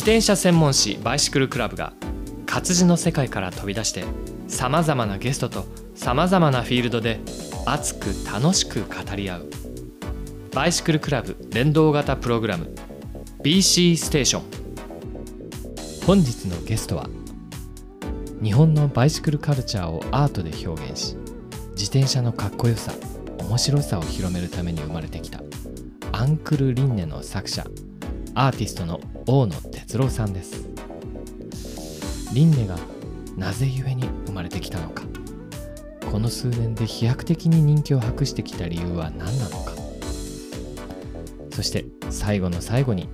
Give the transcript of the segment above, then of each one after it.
自転車専門誌バイシクルクラブが活字の世界から飛び出してさまざまなゲストとさまざまなフィールドで熱く楽しく語り合う。バイシクルクラブ連動型プログラム BC ステーション本日のゲストは日本のバイシクルカルチャーをアートで表現し自転車のかっこよさ面白さを広めるために生まれてきたアンクル・リンネの作者アーティストの大野哲郎さんです。リンネがなぜゆえにまれてきたのか。この数年で飛躍的に人気を博してきた理由は何なのか。そして最後の最後に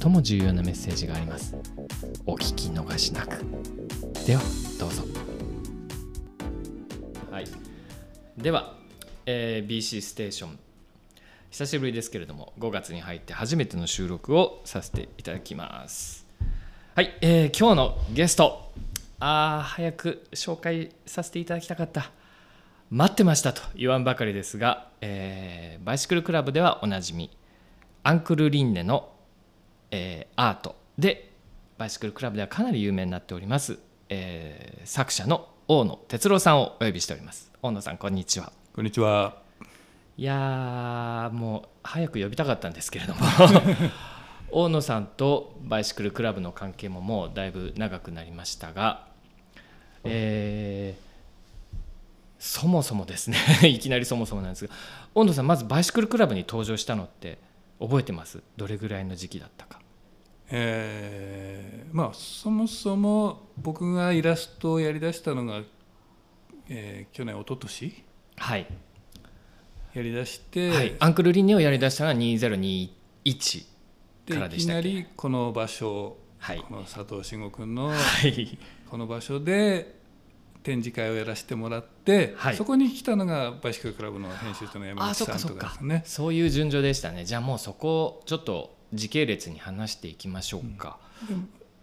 最も重要なメッセージがあります。お聞き逃しなく。ではどうぞ。はい。では、えー BC ステーション。久しぶりですけれども5月に入って初めての収録をさせていただきます。はい、えー今日のゲスト。あー早く紹介させていただきたかった。待ってましたと言わんばかりですが、えーバイシクルクラブではおなじみアンクル・リンネの、えーアートでバイシクルクラブではかなり有名になっております、えー作者の大野哲郎さんをお呼びしております。大野さんこんにちは。こんにちは。いやーもう早く呼びたかったんですけれども。大野さんとバイシクルクラブの関係ももうだいぶ長くなりましたが、えーそもそもですね。いきなりそもそもなんですが大野さんまずバイシクルクラブに登場したのって覚えてます？どれぐらいの時期だったか。えーまあそもそも僕がイラストをやりだしたのが、えー去年一昨年？はい、やりだして、はい、アンクルリンネをやりだしたのは2021からでしたっけ？りこの場所、はい。この佐藤慎吾君のはい。この場所で展示会をやらせてもらって、はい。そこに来たのがバイシクルクラブの編集長の山口さんとっかですね。そういう順序でしたね。じゃあもうそこをちょっと時系列に話していきましょうか、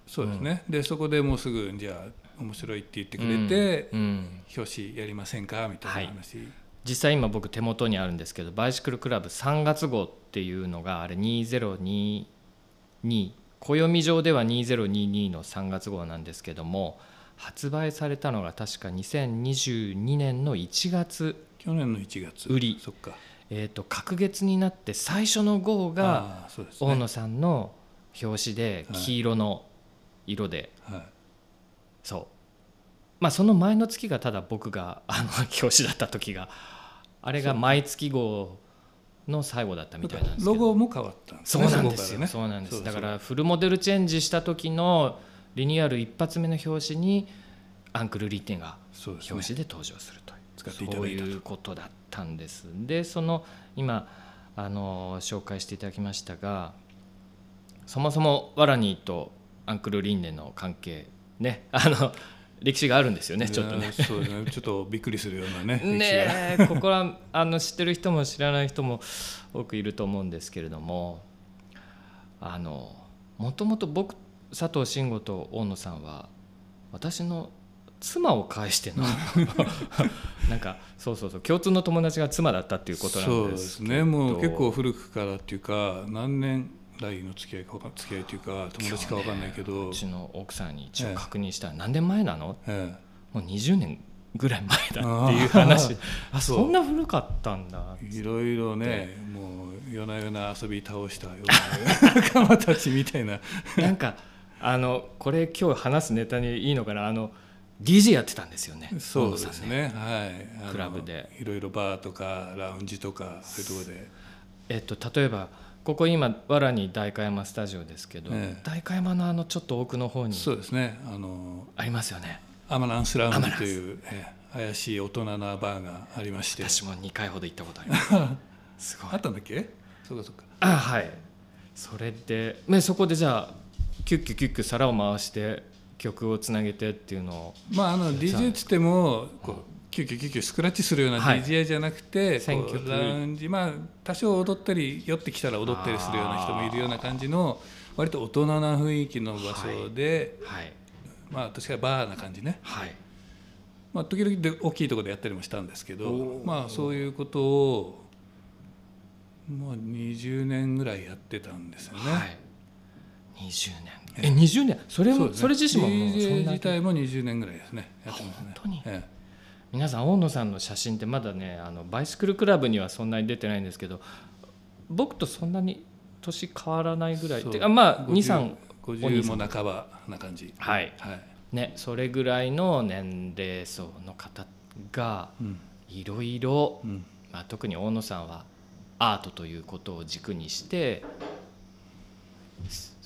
そうですね、でそこでもうすぐじゃあ面白いって言ってくれて、うん。うん。表紙やりませんか？みたいな話、実際今僕手元にあるんですけどバイシクルクラブ3月号っていうのがあれ2022暦上では2022の3月号なんですけども発売されたのが確か2022年の1月、去年の1月。売り。そっか。えー、と隔月になって最初の号がね。大野さんの表紙ではい。黄色の色で、はい。そう。まあその前の月がただ僕があの表紙だった時があれが毎月号の最後だったみたいなんですけど。ロゴも変わったんですね。そうなんですよ、ね。そうなんです。だからフルモデルチェンジした時のリニューアル一発目の表紙にアンクル・リッテンが表紙で登場するというそういうことだったんです。でその今あの紹介していただきましたがそもそもワラニーとアンクル・リンネの関係ねあの歴史があるんですよねちょっとね。そうねちょっとびっくりするようなね ねえここはあの知ってる人も知らない人も多くいると思うんですけれどもあのもともと僕佐藤慎吾と大野さんは私の妻を介しての なんかそうそうそう共通の友達が妻だったっていうことなそうでんですけど。すねもう結構古くからっていうか何年来の付き合いか付き合いというか友達かわかんないけど。うちの奥さんに一応確認したら何年前なの？えもう20年ぐらい前だっていう話。あそう。そんな古かったんだ。えいろいろねもう夜な夜な遊び倒したような仲間たちみたいな。なんかあのこれ今日話すネタにいいのかな？あの DJ やってたんですよねそうですね。はい。クラブで。いろいろバーとかラウンジとかそういうところで。えっと例えばここ今藁に代官山スタジオですけど、ええ。代官山のあのちょっと奥の方にそうですね。あのありますよね。アマランスラウンジという、ええ怪しい大人なバーがありまして。私も2回ほど行ったことあります。すごいあったんだっけ？そうかそうか。あはい。それで、ね、そこでじゃあキュッキュキュッキュ皿を回して曲をつなげてっていうのをまああの DJ っつってもこうキュキュキュキュスクラッチするようなはい。DJ じゃなくて、選曲こうラウンジ。まあ多少踊ったり酔ってきたら踊ったりするような人もいるような感じの割と大人な雰囲気の場所で、はい。まあ確かにバーな感じね、はい。まあ、時々で大きいところでやったりもしたんですけどまあそういうことをもう20年ぐらいやってたんですよね。はい。20年。え20年。それそうですね。もそれ自身ももうそんな自体も20年ぐらいですね。やってますね。本当に？え皆さん大野さんの写真ってまだねあのバイシクルクラブにはそんなに出てないんですけど僕とそんなに年変わらないぐらいそうてかまあ50 23 50も半ばな感じ。はい。はい、ねそれぐらいの年齢層の方がうん。いろいろ特に大野さんはアートということを軸にして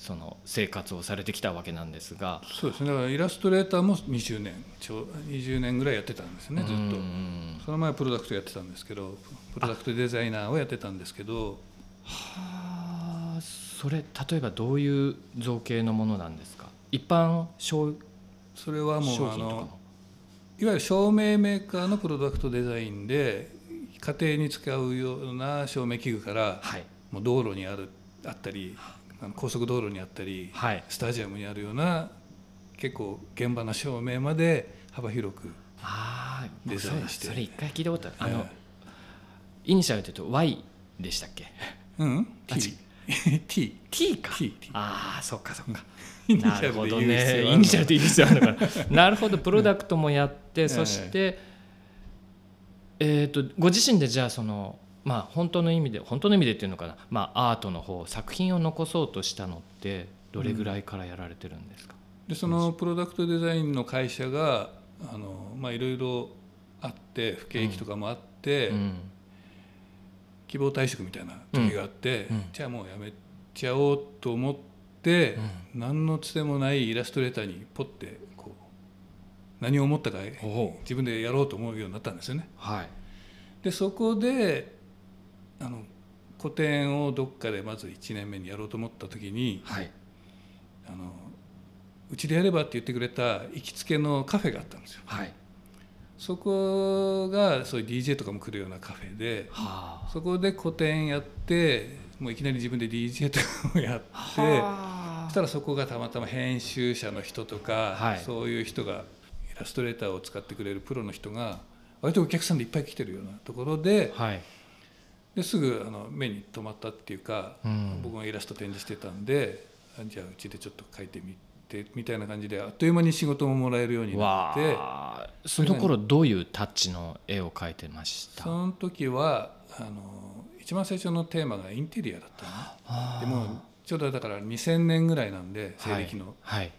その生活をされてきたわけなんですが。そうですね。だからイラストレーターも20年ちょう20年ぐらいやってたんですねずっうとんその前はプロダクトやってたんですけどプロダクトデザイナーをやってたんですけど。はあそれ例えばどういう造形のものなんですか？一般商それはもうあのいわゆる照明メーカーのプロダクトデザインで家庭に使うような照明器具からはい。もう道路にあるあったりあの高速道路にあったりはい。スタジアムにあるような結構現場の照明まで幅広くああデザインして。それ一回聞いたことある。あの、え イニシャルで言うと Y でしたっけ？えうん。あ T T T か。T T ああそっかそっか。なるほどね。イニシャルでいいですよあるのかななるほどプロダクトもやって、えそしてえっ、とご自身でじゃあそのまあ本当の意味で本当の意味でっていうのかな、まあ、アートの方作品を残そうとしたのってどれぐらいからやられてるんですか、でそのプロダクトデザインの会社があのまあいろいろあって不景気とかもあって、うん。希望退職みたいな時があって、うん。うん。じゃあもうやめちゃおうと思って、何のつてもないイラストレーターにポッてこう何を思ったかお自分でやろうと思うようになったんですよね。はい。でそこで個展をどっかでまず1年目にやろうと思った時にはい。あのうちでやればって言ってくれた行きつけのカフェがあったんですよ。はい。そこがそういう DJ とかも来るようなカフェではあ。そこで個展やってもういきなり自分で DJ とかもやってはそしたらそこがたまたま編集者の人とか、はい。そういう人がイラストレーターを使ってくれるプロの人が割とお客さんでいっぱい来てるようなところであはいですぐあの目に留まったっていうか、うん。僕がイラスト展示してたんであじゃあうちでちょっと描いてみてみたいな感じであっという間に仕事ももらえるようになわってあその頃どういうタッチの絵を描いてました？その時はあの一番最初のテーマがインテリアだったのでもちょうどだから2000年ぐらいなんで西暦の,、はい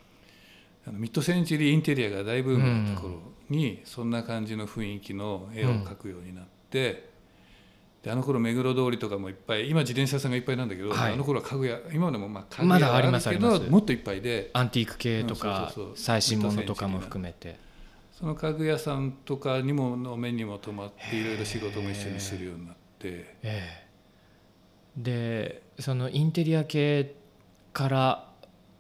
あのミッドセンチュリーインテリアが大ブームだった頃に、そんな感じの雰囲気の絵を描くようになって、であの頃目黒通りとかもいっぱい今自転車屋さんがいっぱいなんだけど、はい。あの頃は家具屋今でもまあ家具ま屋ありますけありまもっといっぱいで。アンティーク系とかうん最新ものとかも含めて。その家具屋さんとかにもの目にも留まっていろいろ仕事も一緒にするようになって。ええ。でそのインテリア系から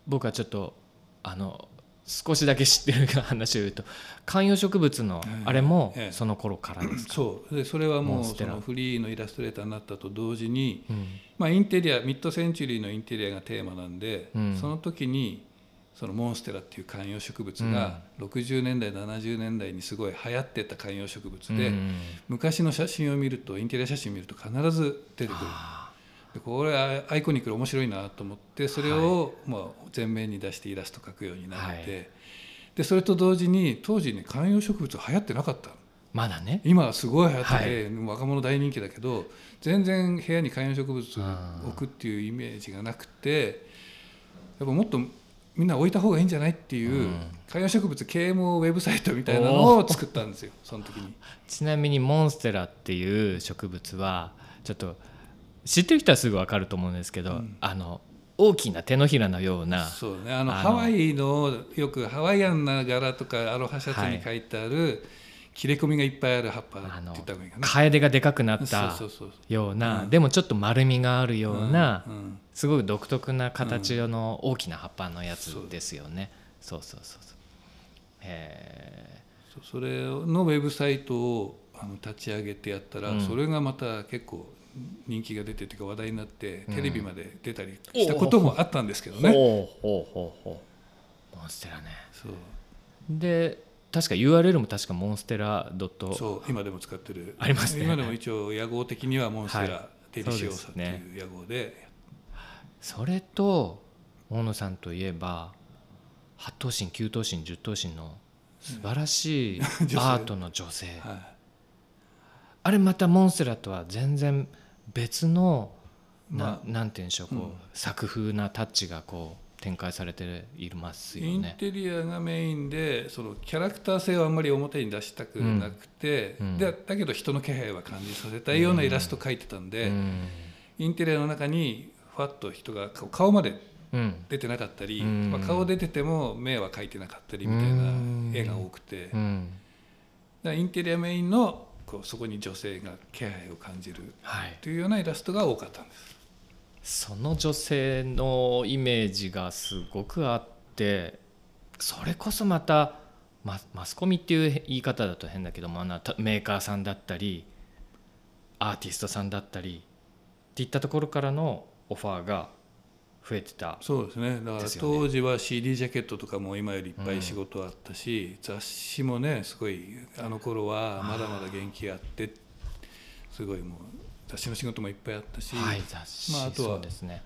僕はちょっとあの少しだけ知ってる話を言うと観葉植物のええあれもええ。その頃からですか、そう。でそれはもうそのフリーのイラストレーターになったと同時に、うん。まあ、インテリアミッドセンチュリーのインテリアがテーマなんで、うん。その時にそのモンステラっていう観葉植物が60年代70年代にすごい流行ってた観葉植物で、うん。昔の写真を見るとインテリア写真を見ると必ず出てくるこれはアイコニックで面白いなと思ってそれをまあ前面に出してイラスト描くようになって、はい。でそれと同時に当時ね観葉植物流行ってなかったの。まだね。今はすごい流行ってて、は若者大人気だけど全然部屋に観葉植物置くっていうイメージがなくてやっぱもっとみんな置いた方がいいんじゃないっていう、うん。観葉植物啓蒙ウェブサイトみたいなのを作ったんですよその時に。ちなみにモンステラっていう植物はちょっと知ってる人はすぐ分かると思うんですけど、うん。あの大きな手のひらのようなそうね。あのハワイのよくハワイアンな柄とかアロハシャツに書いてある、切れ込みがいっぱいある葉っぱってあの言った方がでかくなったそうそうそうよう。な、うんでもちょっと丸みがあるような、うん。うん。すごい独特な形の大きな葉っぱのやつですよね、そうそうそうそう。へそれのウェブサイトをあの立ち上げてやったら、うん。それがまた結構人気が出てというか話題になって、うん。テレビまで出たりしたこともあったんですけどね。ほうほうほうほう。モンステラね。そう。で確か URL も確かモンステラドット。そう今でも使ってる。ありますね。今でも一応屋号的にはモンステはラデリシオサっていう屋号で。それと大野さんといえば8頭身9頭身10頭身の素晴らしいアートの女性、はあれまたモンステラとは全然別のな,、まあなんて言うんでしょうこう、うん。作風なタッチがこう展開されていますい、インよね。テリアがメインでそのキャラクター性をあんまり表に出したくなくて、うん。うん。でだけど人の気配は感じさせたいようなイラスト描いてたんで、うん。インテリアの中にふわっと人が顔顔までうん。出てなかったり、うん。まあ、顔出てても目は描いてなかったりみたいな絵が多くて、だかうん。らインテリアメインのこうそこに女性が気配を感じるはい、というようなイラストが多かったんです。その女性のイメージがすごくあってそれこそまたママスコミっていう言い方だと変だけどもあメーカーさんだったりアーティストさんだったりっていったところからのオファーが増えてた。そうですね。だから当時は CD ジャケットとかも今よりいっぱい仕事あったし、雑誌もねすごいあの頃はまだまだ元気があってすごいもう雑誌の仕事もいっぱいあったし、はい雑誌、まああとはそうですね。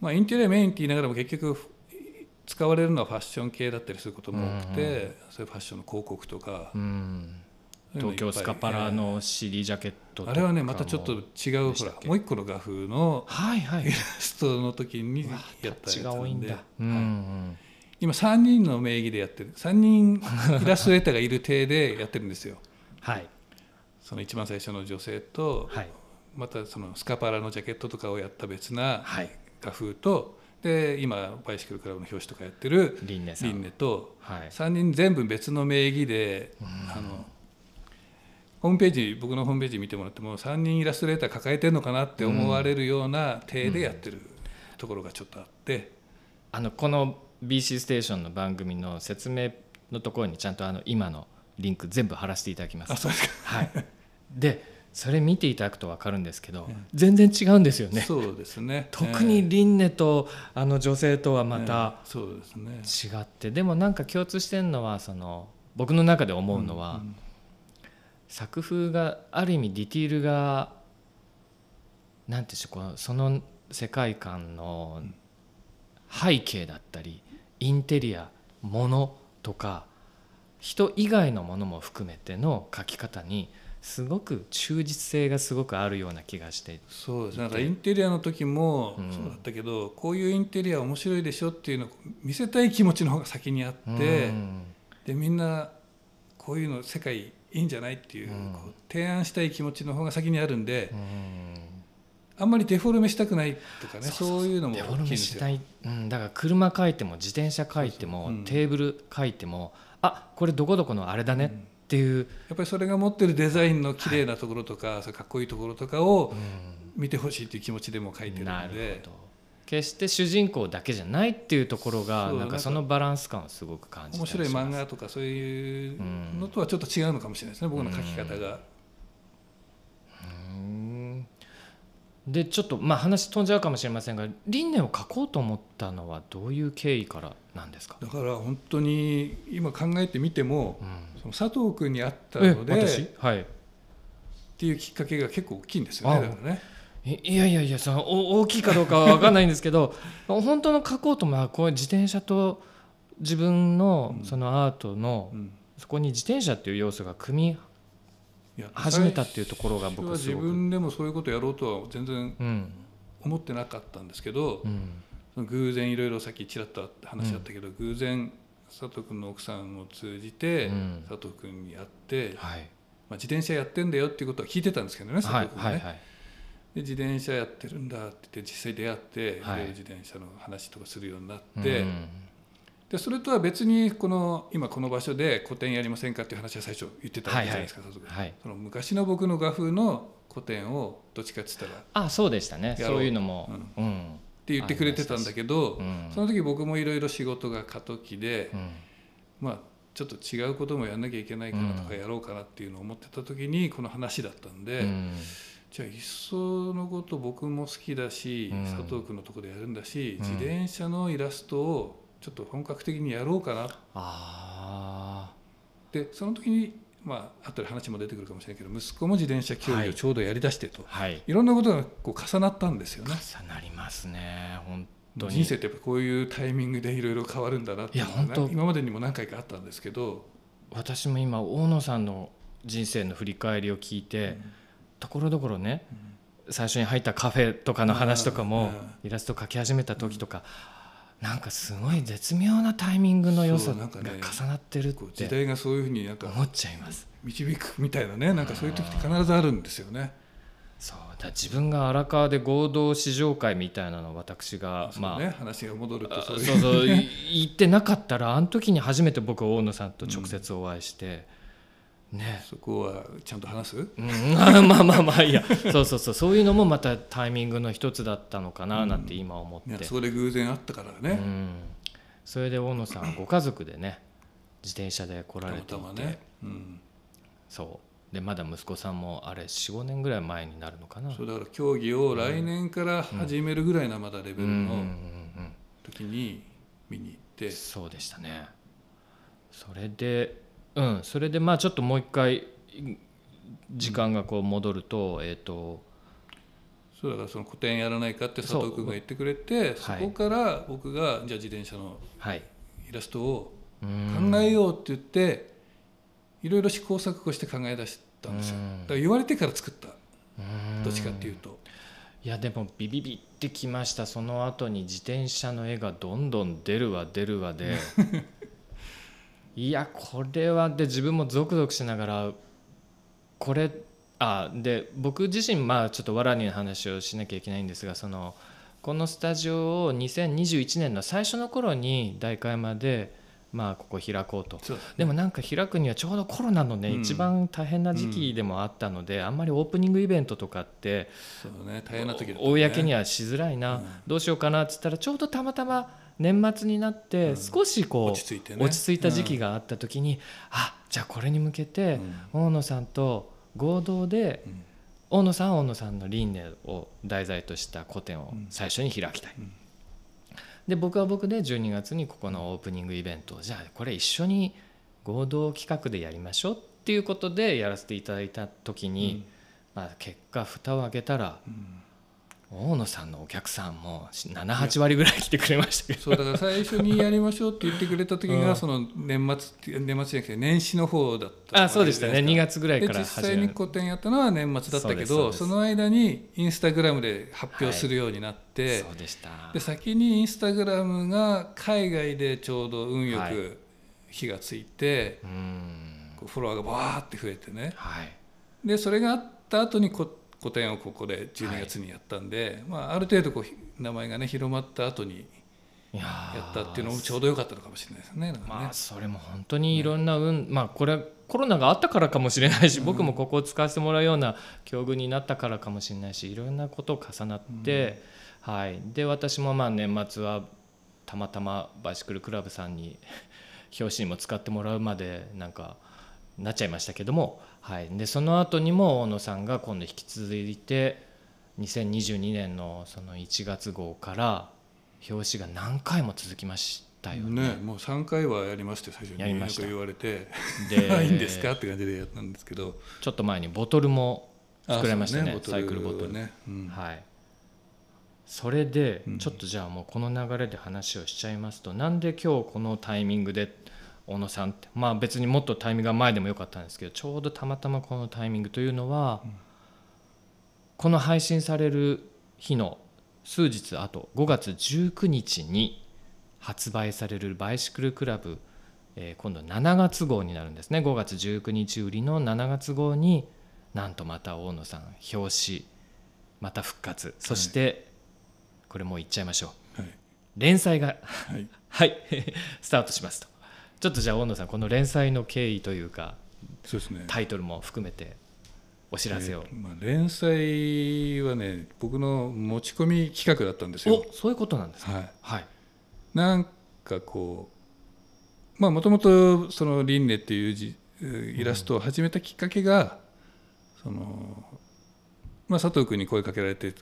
まあ、インテリアメインって言いながらも結局使われるのはファッション系だったりすることも多くて、うんうん。そういうファッションの広告とか、うん東京スカパラの CD ジャケットとか。もあれはねまたちょっと違うでほらもう一個の画風のはいはい。イラストの時にやったやつ違なんで、今3人の名義でやってる。3人イラストレーターがいる体でやってるんですよ。はい。その一番最初の女性と、はい。またそのスカパラのジャケットとかをやった別なはい。画風とで今バイシクルクラブの表紙とかやってるリンネさん。リンネとはい。3人全部別の名義で、あのホームページ僕のホームページ見てもらっても3人イラストレーター抱えてるのかなって思われるような体でやってるところがちょっとあって、あのこの BC ステーションの番組の説明のところにちゃんとあの今のリンク全部貼らせていただきます。あそうですか。はい、でそれ見ていただくと分かるんですけど、全然違うんですよね。そうですね。特にリンネとあの女性とはまたええそうですね。違って、でもなんか共通してるのはその僕の中で思うのは、ん作風がある意味ディティールがなんていうんでしょうこのその世界観の背景だったりインテリア物とか人以外のものも含めての描き方にすごく忠実性がすごくあるような気がして。そうですね。なんかインテリアの時もうん。そうだったけど、こういうインテリア面白いでしょっていうのを見せたい気持ちの方が先にあって、うん。でみんなこういうの世界いいんじゃないっていう,、うん。こう提案したい気持ちの方が先にあるんで、うん。あんまりデフォルメしたくないとかねそういうのも大きいんですよ。メした。い、うん、だから車書いても自転車書いてもそうんテーブル書いてもあこれどこどこのあれだねっていう、やっぱりそれが持ってるデザインの綺麗なところとか、それかっこいいところとかをうん。見てほしいっていう気持ちでも書いてるなるのでほど決して主人公だけじゃないっていうところがなんかそのバランス感をすごく感じた面白い漫画とかそういうのとはちょっと違うのかもしれないですね、僕の書き方が。うん。でちょっとまあ話飛んじゃうかもしれませんが輪廻を書こうと思ったのはどういう経緯からなんですか、だから本当に今考えてみてもうん。その佐藤君に会ったえので私？はい。っていうきっかけが結構大きいんですよあねだからね。いいやいやいやそのお大きいかどうかは分かんないんですけど 本当の書こうとまあこういう自転車と自分のうん。そのアートの、うん。そこに自転車っていう要素が組み始めたっていうところが僕は自すごく。分でもそういうことやろうとは全然うん。思ってなかったんですけど、うん。偶然いろいろさっきちらっと話あったけど、偶然佐藤君の奥さんを通じてうん。佐藤君に会って、はい。まあ、自転車やってんだよっていうことは聞いてたんですけどね佐はい藤君はね。はいはいで自転車やってるんだって言って実際出会って、はい。自転車の話とかするようになって、うんでそれとは別にこの今この場所で個展やりませんかっていう話は最初言ってたわけじゃないですか、佐藤君はい。その昔の僕の画風の個展をどっちかっつったらっあそうでしたね。そういうのも。うん。て言ってくれてたんだけど、うん。その時僕もいろいろ仕事が過渡期で、うん。まあちょっと違うこともやんなきゃいけないかなとかうん。やろうかなっていうのを思ってた時にこの話だったんで、うんじゃあいっそのこと僕も好きだし、うん。佐藤君のとこでやるんだし、うん。自転車のイラストをちょっと本格的にやろうかな。あでその時にまあ後で話も出てくるかもしれないけど息子も自転車競はい。技をちょうどやりだしてと、あはい。い、ろんなことがこう重なったんですよね。重なりますね本当に。人生ってやっぱこういうタイミングでいろいろ変わるんだなってい今までにも何回かあったんですけど、私も今大野さんの人生の振り返りを聞いて、ところどころね最初に入ったカフェとかの話とかもイラスト描き始めた時とか、なんかすごい絶妙なタイミングの良さが重なってるっこう時て代がそういうふうになんか思っちゃいます。導くみたいなねなんかそういう時って必ずあるんですよね。そうだ自分が荒川で合同試乗会みたいなのを私がまあね、話が戻るとあそうそう言 ってなかったらあの時に初めて僕大野さんと直接お会いして、ね。そこはちゃんと話す？うん、まあまあまあまあいいや。そうそうそう。そういうのもまたタイミングの一つだったのかななんて今思って、いやそこで偶然あったからね、うん、それで大野さんはご家族でね自転車で来らたれていて。ね、うん、そう。でまだ息子さんもあれ45年ぐらい前になるのかな。そうだから競技を来年から始めるぐらいなまだレベルうん。うんうんのうん。時に見に行って、そうでしたね。それでうんそれでまあちょっともう一回時間がこう戻ると、えっ、とそうだからその個展やらないかって佐藤君が言ってくれてそはい。こから僕がじゃあ自転車のはい。イラストをうん考えようって言っていろいろ試行錯誤して考え出したんですよ。うん。だから言われてから作った。うん。どっちかっていうと。いやでもビビビってきましたその後に自転車の絵がどんどん出るわ出るわでいやこれはで自分もゾクゾクしながらこれあで僕自身まあちょっとわらにの話をしなきゃいけないんですがそのこのスタジオを2021年の最初の頃に代官山でまあここ開こうと。でもなんか開くにはちょうどコロナのね、うん。一番大変な時期でもあったので、あんまりオープニングイベントとかってそうね大変な時だったね。公にはしづらいな、うん。どうしようかなっつったらちょうどたまたま年末になってうん。少しこう、落ち着いてね。落ち着いた時期があった時に、あじゃあこれに向けて大野さんと合同でうん。大野さんは大野さんの輪廻を題材とした個展を最初に開きたい、うん。で僕は僕で12月にここのオープニングイベントをじゃあこれ一緒に合同企画でやりましょうっていうことでやらせていただいた時に、まあ、結果蓋を開けたらうん大野さんのお客さんも78割ぐらい来てくれましたけど。そうだから最初にやりましょうって言ってくれた時が、うん。その年末年末じゃなくて年始の方だったあそうでしたね。2月ぐらいでから実際に個展やったのは年末だったけどその間にインスタグラムで発表するようになって、そうでした。で先にインスタグラムが海外でちょうど運よはい。く火がついて、うん。こうフォロワーがバーって増えてね。はい。でそれがあった後にこ個展をここで12月にやったんで、まあ、ある程度こうひ名前がね広まった後にいやったっていうのもちょうど良かったのかもしれないですね。ね。まあそれも本当にいろんな運、まあこれはコロナがあったからかもしれないし、僕もここを使わせてもらうような境遇になったからかもしれないしいろんなこと重なって、はい、で私もまあ年末はたまたまバイシクルクラブさんに 表紙にも使ってもらうまでなんかなっちゃいましたけども、はい、でその後にも大野さんが今度引き続いて2022年のその1月号から表紙が何回も続きましたよね。ね、もう3回はやりまして最初にやりました。なんか言われてで いいんですかって感じでやったんですけど。ちょっと前にボトルも作られましたねあそうサイクルボトル。はね、うん。はい。それでうん。ちょっとじゃあもうこの流れで話をしちゃいますと、なんで今日このタイミングで小野さんって。まあ別にもっとタイミングが前でもよかったんですけどちょうどたまたまこのタイミングというのは、この配信される日の数日後5月19日に発売されるバイシクルクラブ、えー今度7月号になるんですね。5月19日売りの7月号になんとまた大野さん表紙また復活。そして、これもう言っちゃいましょう。はい。連載がはい、はい。スタートしますとちょっとじゃあ大野さんこの連載の経緯というかそうですね。タイトルも含めてお知らせを、えーまあ、連載はね僕の持ち込み企画だったんですよ。おそういうことなんですかはい。はい。なんかこまあもともとその輪廻っていう字イラストを始めたきっかけが、そのまあ佐藤君に声かけられて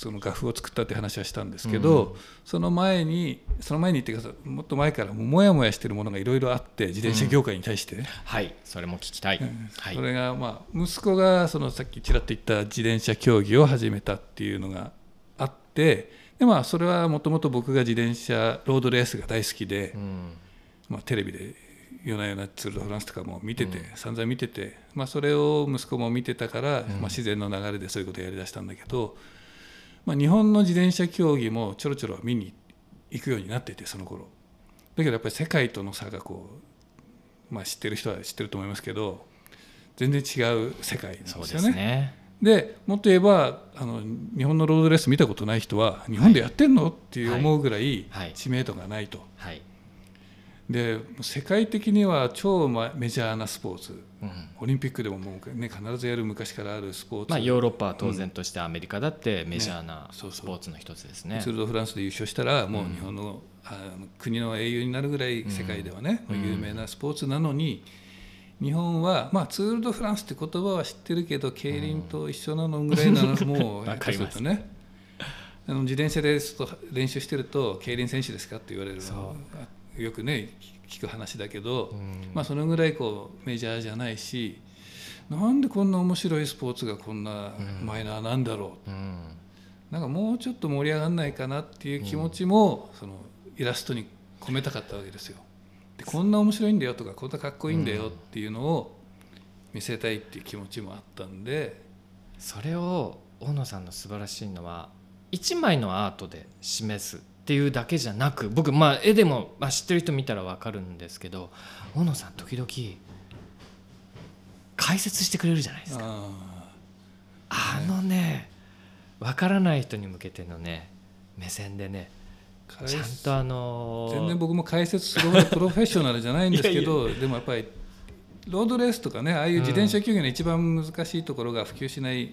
その画風を作ったって話はしたんですけど、その前にその前にっていうかもっと前からもやもやしてるものがいろいろあって自転車業界に対して、はい。それも聞きたい、はい。それがまあ息子がそのさっきちらっと言った自転車競技を始めたっていうのがあってでまあそれはもともと僕が自転車ロードレースが大好きで、うん。まあ、テレビで夜な夜なツール・ド・フランスとかも見てて、散々見てて、まあ、それを息子も見てたから、まあ、自然の流れでそういうことをやりだしたんだけど、まあ、日本の自転車競技もちょろちょろ見に行くようになっていてその頃。だけどやっぱり世界との差がこう、まあ、知ってる人は知ってると思いますけど全然違う世界なんでですよね。すね。でもっと言えばあの日本のロードレース見たことない人は日本でやってんのっていう思うぐらいはい。知名度がないと。はい、で世界的には超まメジャーなスポーツ。うんオリンピックでももう、ね、必ずやる昔からあるスポーツ、まあ、ヨーロッパは当然としてアメリカだってメジャーなスポーツの一つですね。ツール・ド・フランスで優勝したらもう日本の,、あの国の英雄になるぐらい世界ではね、有名なスポーツなのに日本は、まあ、ツール・ド・フランスって言葉は知ってるけど競輪と一緒なのぐらいなのもう わかります下手するとねあの自転車で練習してると競輪選手ですかって言われるのあよくね聞く話だけど、うん。まあ、そのぐらいこうメジャーじゃないしなんでこんな面白いスポーツがこんなマイナーなんだろう。うん。なんかもうちょっと盛り上がらないかなっていう気持ちも、そのイラストに込めたかったわけですよ。でこんな面白いんだよとかこんなかっこいいんだよっていうのを見せたいっていう気持ちもあったんで、それを大野さんの素晴らしいのは一枚のアートで示すっていうだけじゃなく僕まあ絵でも、まあ、知ってる人見たら分かるんですけど大野さん時々解説してくれるじゃないですか。ああのね分からない人に向けてのね目線でねーちゃんとあのー全然僕も解説するほどプロフェッショナルじゃないんですけど でもやっぱりロードレースとかねああいう自転車競技の一番難しいところが普及しないっ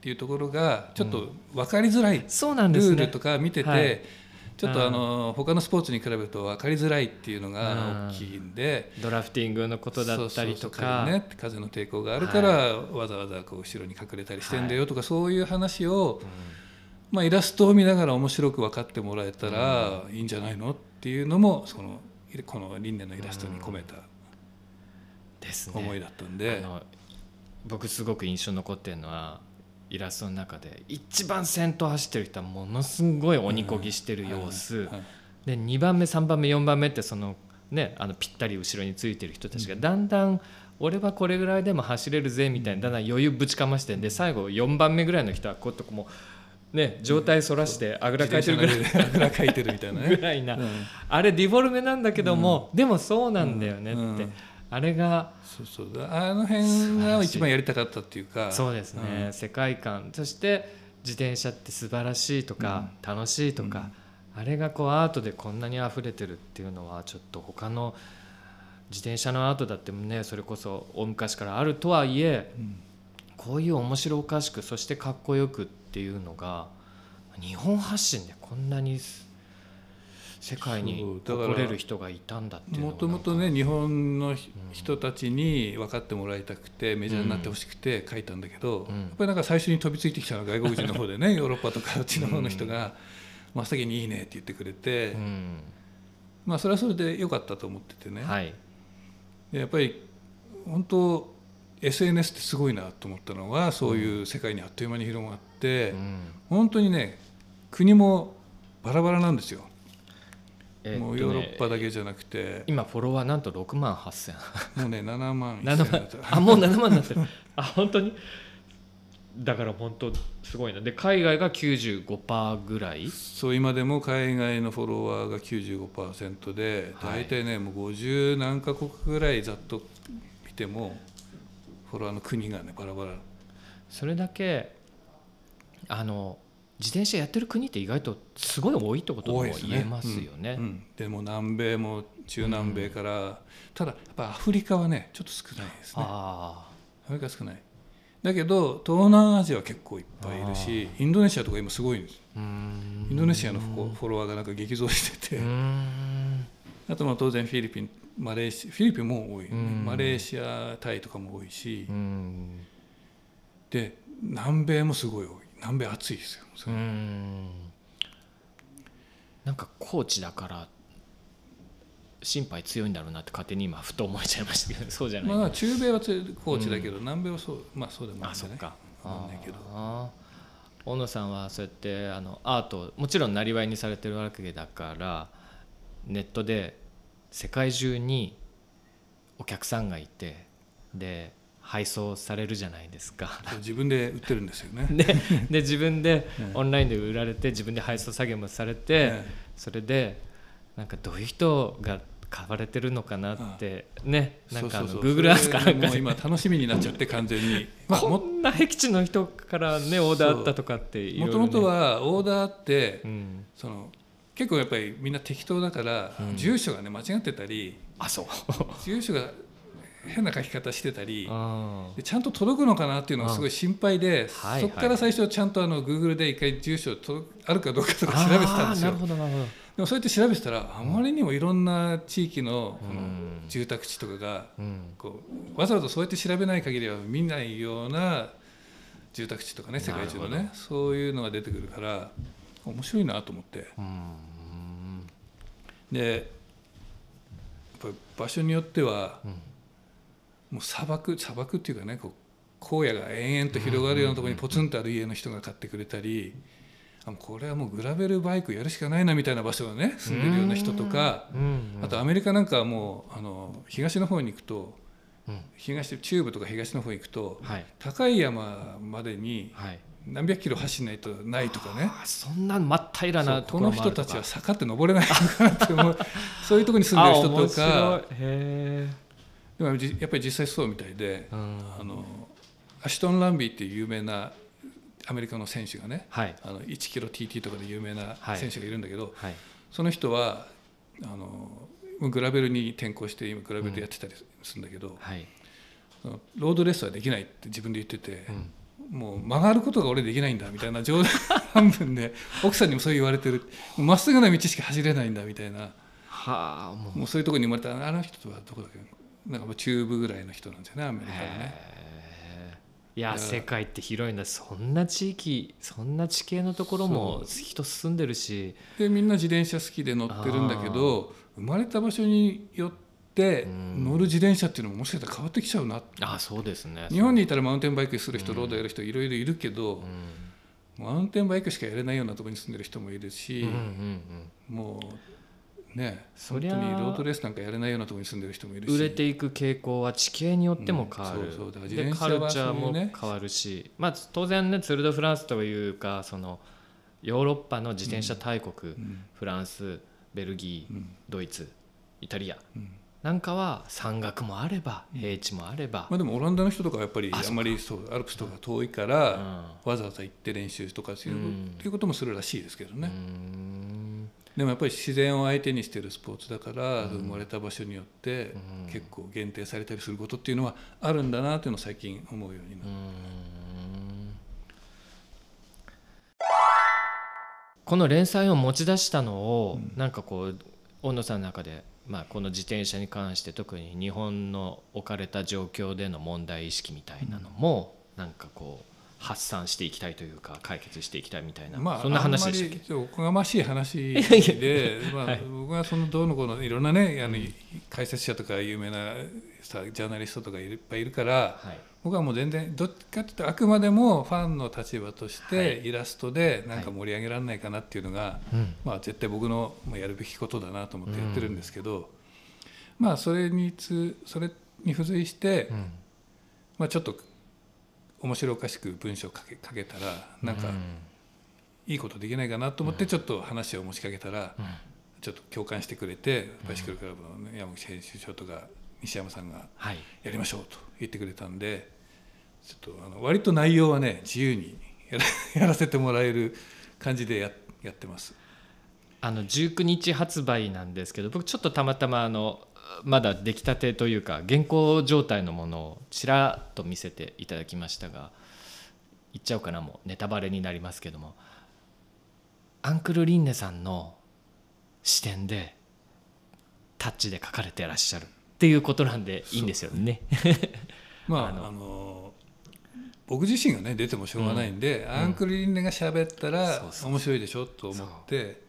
ていうところがちょっと分かりづらいそうなんですねルールとか見てて、はいちょっとあの他のスポーツに比べると分かりづらいっていうのが大きいんで。ドラフティングのことだったりとか。ね、風の抵抗があるから、わざわざこう後ろに隠れたりしてんだよとか、そういう話を、まあ、イラストを見ながら面白く分かってもらえたらいいんじゃないのっていうのもそのこの輪廻のイラストに込めたですね。思いだったんで、僕すごく印象に残ってるのはイラストの中で一番先頭走ってる人はものすごい鬼こぎしてる様子、で2番目3番目4番目ってそのねあのぴったり後ろについてる人たちがだんだん俺はこれぐらいでも走れるぜみたいなだんだん余裕ぶちかましてんで最後4番目ぐらいの人はこうやってこうもうね状態反らしてあぐらかいてるぐらい。あぐらかいてるみたいなね。ぐらいな、うん。あれディフォルメなんだけども、でもそうなんだよねって、あれがそうそう。あの辺が一番やりたかったっていうか。そうですね、世界観。そして自転車って素晴らしいとか、楽しいとか、あれがこうアートでこんなに溢れてるっていうのはちょっと他の自転車のアートだってねそれこそ大昔からあるとはいえうん。こういう面白おかしくそしてかっこよくっていうのが日本発信でこんなに世界に誇れる人がいたんだってもともとね日本のひ人たちに分かってもらいたくてメジャーになってほしくて書いたんだけど、うん。やっぱりなんか最初に飛びついてきたのは外国人の方でねヨーロッパとかあっちの方の人が真っ先に「いいね」って言ってくれて、うん。まあそれはそれで良かったと思っててね、はい。でやっぱり本当 SNS ってすごいなと思ったのはそういう世界にあっという間に広がって、うん。本当にね国もバラバラなんですよ。えーねもうヨーロッパだけじゃなくて、今フォロワーなんと6万8000もうね7万7 1000万。あもう7万になってる。あ本当に？だから本当すごいな。で海外が95%ぐらい？そう今でも海外のフォロワーが95%ではい。大体ねもう50何カ国ぐらいざっと見てもフォロワーの国がねバラバラ。それだけあの自転車やってる国って意外とすごい多いってことも言えますよね。うんうん。でも南米も中南米から、ただやっぱアフリカはねちょっと少ないですね。あアフリカ少ない。だけど東南アジアは結構いっぱいいるしインドネシアとか今すごいんです。インドネシアのフォロワーがなんか激増してて、あとまあ当然フィリピンマレーシフィリピンも多い、ね。うん。マレーシアタイとかも多いし、うん。で南米もすごい多い南米暑いですよ、うん。なんか高知だから心配強いんだろうなって勝手に今ふと思えちゃいましたけど そうじゃない、まあ中米は高知だけど、南米はそうまあそうでもないんじゃないあそっか。わかんないけど。あー。大野さんはそうやってあのアートをもちろんなりわいにされてるわけだからネットで世界中にお客さんがいてで配送されるじゃないですか。自分で売ってるんですよね。でで自分でうんオンラインで売られて自分で配送作業もされて、えそれでなんかどういう人が買われてるのかなってねなんかあの Google アースかなんかもう今楽しみになっちゃって完全に。ま あこもんな僻地の人からねオーダーあったとかってもともとはオーダーって、うん、その結構やっぱりみんな適当だから、うん。住所がね間違ってたりあそう。住所が変な書き方してたりちゃんと届くのかなっていうのがすごい心配で、はいそこから最初ちゃんとあの Google で一回住所あるかどうかとか調べてたんですよ。でもそうやって調べてたらあまりにもいろんな地域のこのうん。住宅地とかがうん。こうわざわざそうやって調べない限りは見ないような住宅地とかね世界中のねそういうのが出てくるから面白いなと思って。うん。でやっぱり場所によってはうんもう砂漠砂漠っていうかねこう荒野が延々と広がるようなところにポツンとある家の人が買ってくれたりこれはもうグラベルバイクやるしかないなみたいな場所がね住んでるような人とかうんあとアメリカなんかはもうあの東の方に行くとうん。東中部とか東の方に行くとはい。高い山までにはい。何百キロ走んないとないとかね。あそんな真っ平らなところもある人たちは坂って登れないのかなって思う。そういうところに住んでる人とかでもじやっぱり実際そうみたいでえ、うん。あのアシュトン・ランビーっていう有名なアメリカの選手がねはい。あの1キロ TT とかで有名なはい選手がいるんだけど、はい。その人はあのグラベルに転向して今グラベルでやってたりするんだけど、はい。そのロードレースはできないって自分で言ってて、うん。もう曲がることが俺できないんだみたいな冗談 半分で奥さんにもそう言われてる。まっすぐな道しか走れないんだみたいな。はあもう。もうそういうところに生まれたあの人はどこだっけ？なんか中部ぐらいの人なんですよねアメリカのね。いや世界って広いんだそんな地域そんな地形のところも人住んでるし。でみんな自転車好きで乗ってるんだけど生まれた場所によってうん。乗る自転車っていうのももしかしたら変わってきちゃうなあそうですね。日本にいたらマウンテンバイクする人うんロードやる人いろいろいるけどうん。マウンテンバイクしかやれないようなところに住んでる人もいるしうんうんうん。もうね本当にロードレースなんかやれないようなところに住んでる人もいるし。売れていく傾向は地形によっても変わる、うんそうそうカルチャーも変わるし、まあ、当然ねツール・ド・フランスというかそのヨーロッパの自転車大国、うんフランスベルギーうん。ドイツイタリアうん。なんかは山岳もあれば平地もあれば、まあでもオランダの人とかはやっぱりあんまりそうアルプスとか遠いかうん。らわざわざ行って練習とかするうん。っていうこともするらしいですけどうね。んでもやっぱり自然を相手にしてるスポーツだから、うん。生まれた場所によってうん。結構限定されたりすることっていうのはあるんだなっていうのを最近思うようになうって、ん。この連載を持ち出したのを、うんなんかこう大野さんの中で、まあ、この自転車に関して特に日本の置かれた状況での問題意識みたいなのも、なんかこう発散していきたいというか解決していきたいみたいな、まあそんな話でしたっけ？あんまりおこがましい話で まあはい。僕がそのどうのこうのいろんなねあの解説者とか有名なさジャーナリストとかいっぱいいるからはい。僕はもう全然どっちかっていうとあくまでもファンの立場としはい。てイラストでなんか盛り上げられないかなっていうのが、うん。まあ、絶対僕のまあやるべきことだなと思ってやってるんですけど、まあそれにつそれに付随して、うん。まあ、ちょっと面白おかしく文章を書け書けたらなんかうんいいことできないかなと思ってちょっと話を持ちかけたらうん。ちょっと共感してくれてバイシクルクラブのね山口編集長とか西山さんがはい。やりましょうと言ってくれたんでちょっとあの割と内容はね自由にやら やらせてもらえる感じでややってます。あの19日発売なんですけど僕ちょっとたまたまあのまだ出来たてというか原稿状態のものをちらっと見せていただきましたが言っちゃおうかなもうネタバレになりますけどもアンクルリンネさんの視点でタッチで書かれてらっしゃるっていうことなんでいいんですよね。まああのあの僕自身がね出てもしょうがないんで、アンクル・リンネが喋ったら面白いでしょと思って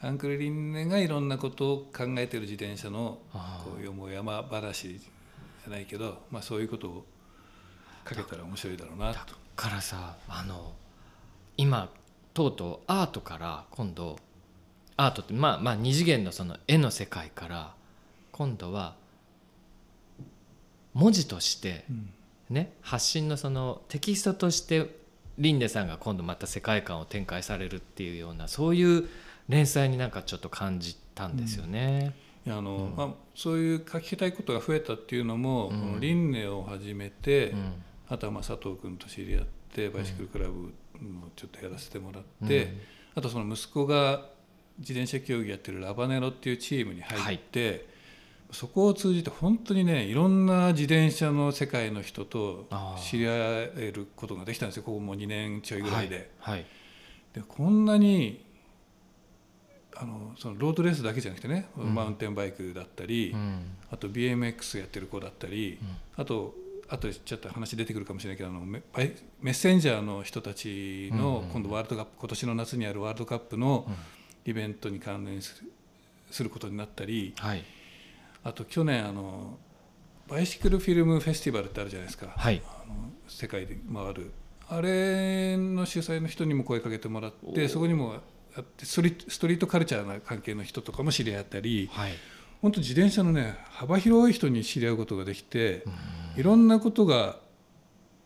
アンクル・リンネがいろんなことを考えてる自転車のこうよもやま話じゃないけど、まあ、そういうことをかけたら面白いだろうなと。からさあの今とうとうアートから今度アートってまあまあ二次元のその絵の世界から今度は文字としてうんね発信のそのテキストとしてリンネさんが今度また世界観を展開されるっていうようなそういう連載になんかちょっと感じたんですよね。いやあのうん。まあ、そういう書きたいことが増えたっていうのも、うん。この輪廻を始めて、うん。あとはまあ佐藤君と知り合ってバイシクルクラブもちょっとやらせてもらって、あとその息子が自転車競技やってるラバネロっていうチームに入って、そこを通じて本当にねいろんな自転車の世界の人と知り合えることができたんですよ。ここもう2年ちょいぐらいで。はい、はい。でこんなにあのそのロードレースだけじゃなくてね、うん。マウンテンバイクだったり、うん。あと BMX やってる子だったり、あとあとちょっと話出てくるかもしれないけどあのメッセンジャーの人たちの、うんうん今度ワールドカップ今年の夏にあるワールドカップのうん。イベントに関連するすることになったりはい。あと去年あのバイシクルフィルムフェスティバルってあるじゃないですか、はい。あの世界で回る。あれの主催の人にも声かけてもらってそこにもストリストリートカルチャーな関係の人とかも知り合ったりはい。本当自転車のね幅広い人に知り合うことができて、いろんなことが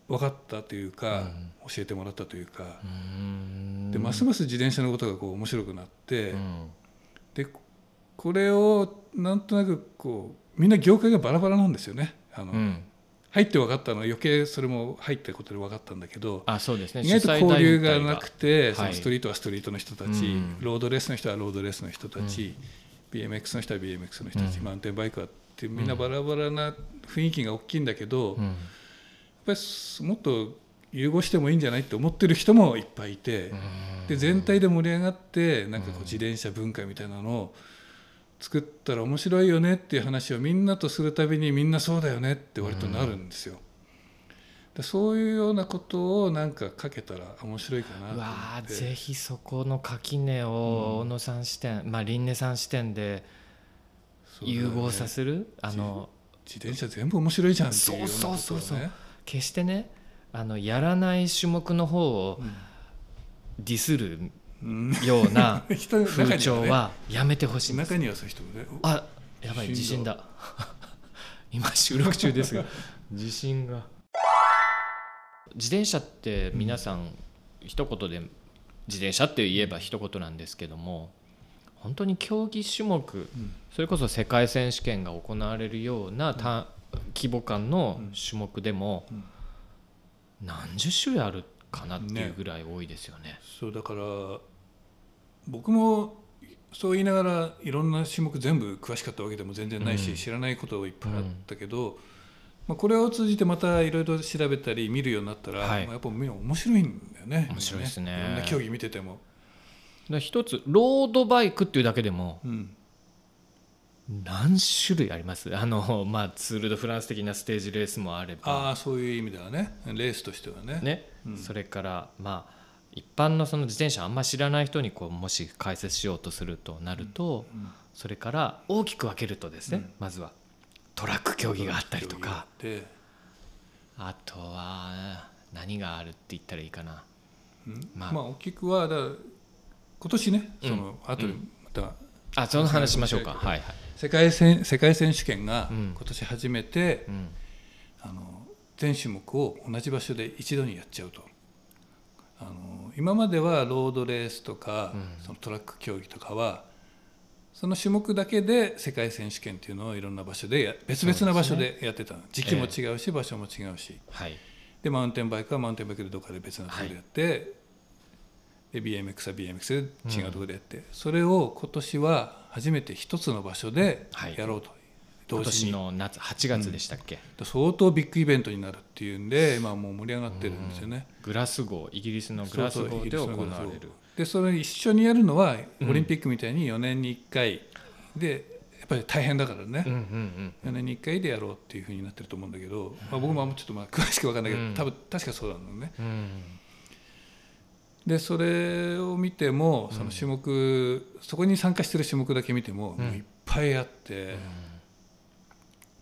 分かったというか、教えてもらったというか、うん。でますます自転車のことがこう面白くなって、うん。でこれをなんとなくこうみんな業界がバラバラなんですよね。あのうん入って分かったのは余計それも入ったことで分かったんだけどあそうですね。意外と交流がなくて、ストリートはストリートの人たち、うん。ロードレースの人はロードレースの人たち、BMX の人は BMX の人たち、うん。マウンテンバイクはってみんなバラバラな雰囲気が大きいんだけど、やっうんぱりもっと融合してもいいんじゃないって思ってる人もいっぱいいて、で全体で盛り上がってなんかこう自転車文化みたいなのを作ったら面白いよねっていう話をみんなとするたびにみんなそうだよねって割となるんですよ。でそういうようなことをなんか書けたら面白いかなわあぜひそこの垣根を小野さん視点、まあ輪廻さん視点で融合させる、あの自転車全部面白いじゃんっていうようなことをね。そうそうそうそう。決してねあのやらない種目の方をディスるうんような 風潮はやめてほしいんです。中にはそういう人もねあやばい地震だ。今収録中ですが 地震が。自転車って皆さん一言で自転車って言えば一言なんですけども本当に競技種目うん。それこそ世界選手権が行われるようなた規模感の種目でもうん。何十種類あるかなっていうぐらい多いですよね。そうだから僕もそう言いながらいろんな種目全部詳しかったわけでも全然ないし、うん。知らないこといっぱいあったけど、まあ、これを通じてまたいろいろ調べたり見るようになったら、はい。まあやっぱ面白いんだよね。面白いですね。いろんな競技見てても、で一つロードバイクっていうだけでもうん、何種類あります？あの、まあ、ツール・ド・フランス的なステージレースもあれば。ああそういう意味ではね。レースとしてはね。ね。うん。それからまあ一般のその自転車あんま知らない人にこうもし解説しようとするとなると、うんそれから大きく分けるとですね、うん。まずはトラック競技があったりとか。あとは何があるって言ったらいいかな。うん。まあ。まあ大きくはだ今年ねうん。その後でまたあその話しましょうか。はいはい、世界選世界選手権がうん。今年初めて、うん、あの全種目を同じ場所で一度にやっちゃうと。あの今まではロードレースとか、うん。そのトラック競技とかはその種目だけで世界選手権っていうのをいろんな場所でや別々な場所でやってたの、時期も違うし、場所も違うし。はい。でマウンテンバイクはマウンテンバイクでどっかで別なところでやって、で BMX は BMX で違うところでやって、それを今年は初めて一つの場所ではい。やろうと、今年の夏8月でしたっけ、相当ビッグイベントになるっていうんで今もう盛り上がってるんですよね。グラスゴーイギリスのグラスゴーで行われる。でそれ一緒にやるのはうん。オリンピックみたいに4年に1回でやっぱぱり大変だからね。うん、うん4年に1回でやろうっていうふうになってると思うんだけど、まあ、僕もあんまちょっとまあ詳しく分かんないけど、うん。多分確かそうなんだよね。うん。うんでそれを見てもその種目、そこに参加してる種目だけ見ても,、うん。もういっぱいあって、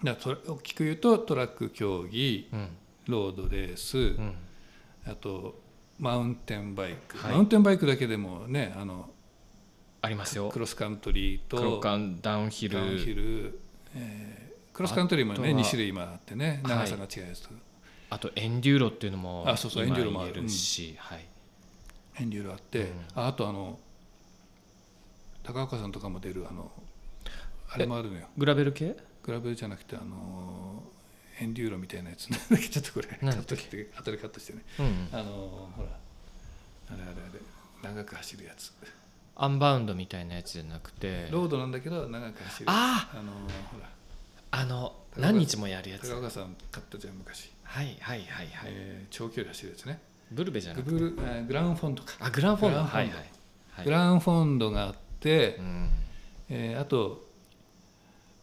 だからそれ大きく言うとトラック競技うん。ロードレース、うん。あとマウンテンバイク、はい。マウンテンバイクだけでもねあのありますよ。クロスカントリーとダウンヒル。ダウンヒル、えークロスカントリーもねあとは2種類今あってねはい。長さが違うやつと、あとエンデューロっていうのもあそうそう今エンデューロもある。言えるし、はい。エンデューロあって、うん。ああとあの高岡さんとかも出るあのあれもあるのよ。グラベル系？グラベルじゃなくてあのエンデューロみたいなやつ。なんだっけちょっとこれ。カットして後でカットしてね。うんうん。あのほら。あれあれあれ。長く走るやつ。アンバウンドみたいなやつじゃなくて。ロードなんだけど長く走るああのほら。あの何日もやるやつ。高岡さん買ったじゃん昔、はいはいはいはい、えー長距離走るやつね。ブルベじゃなくて？ググランフォンドか、あグランフォンド。グランフォンド。はいはいはい。グランフォンドがあって、うん。えーあと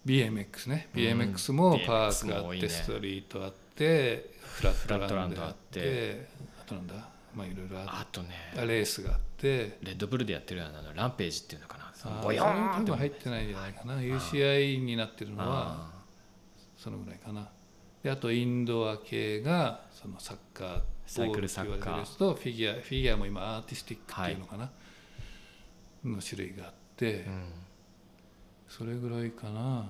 BMX ね。うん。BMX もパークがあって、ストリートあってフラットランドフラットランドあっててあとなんだ？まあいろいろあとね。てレースがあって。レッドブルでやってるようなランページっていうのかな。ボヨーンって入ってないんじゃないかな。UCI になってるのはあそのぐらいかな。であとインドア系がそのサッカーサイクルサッカー。とフィギュアフィギュアも今アーティスティックっていうのかな、の種類があって、ーうんそれぐらいかな。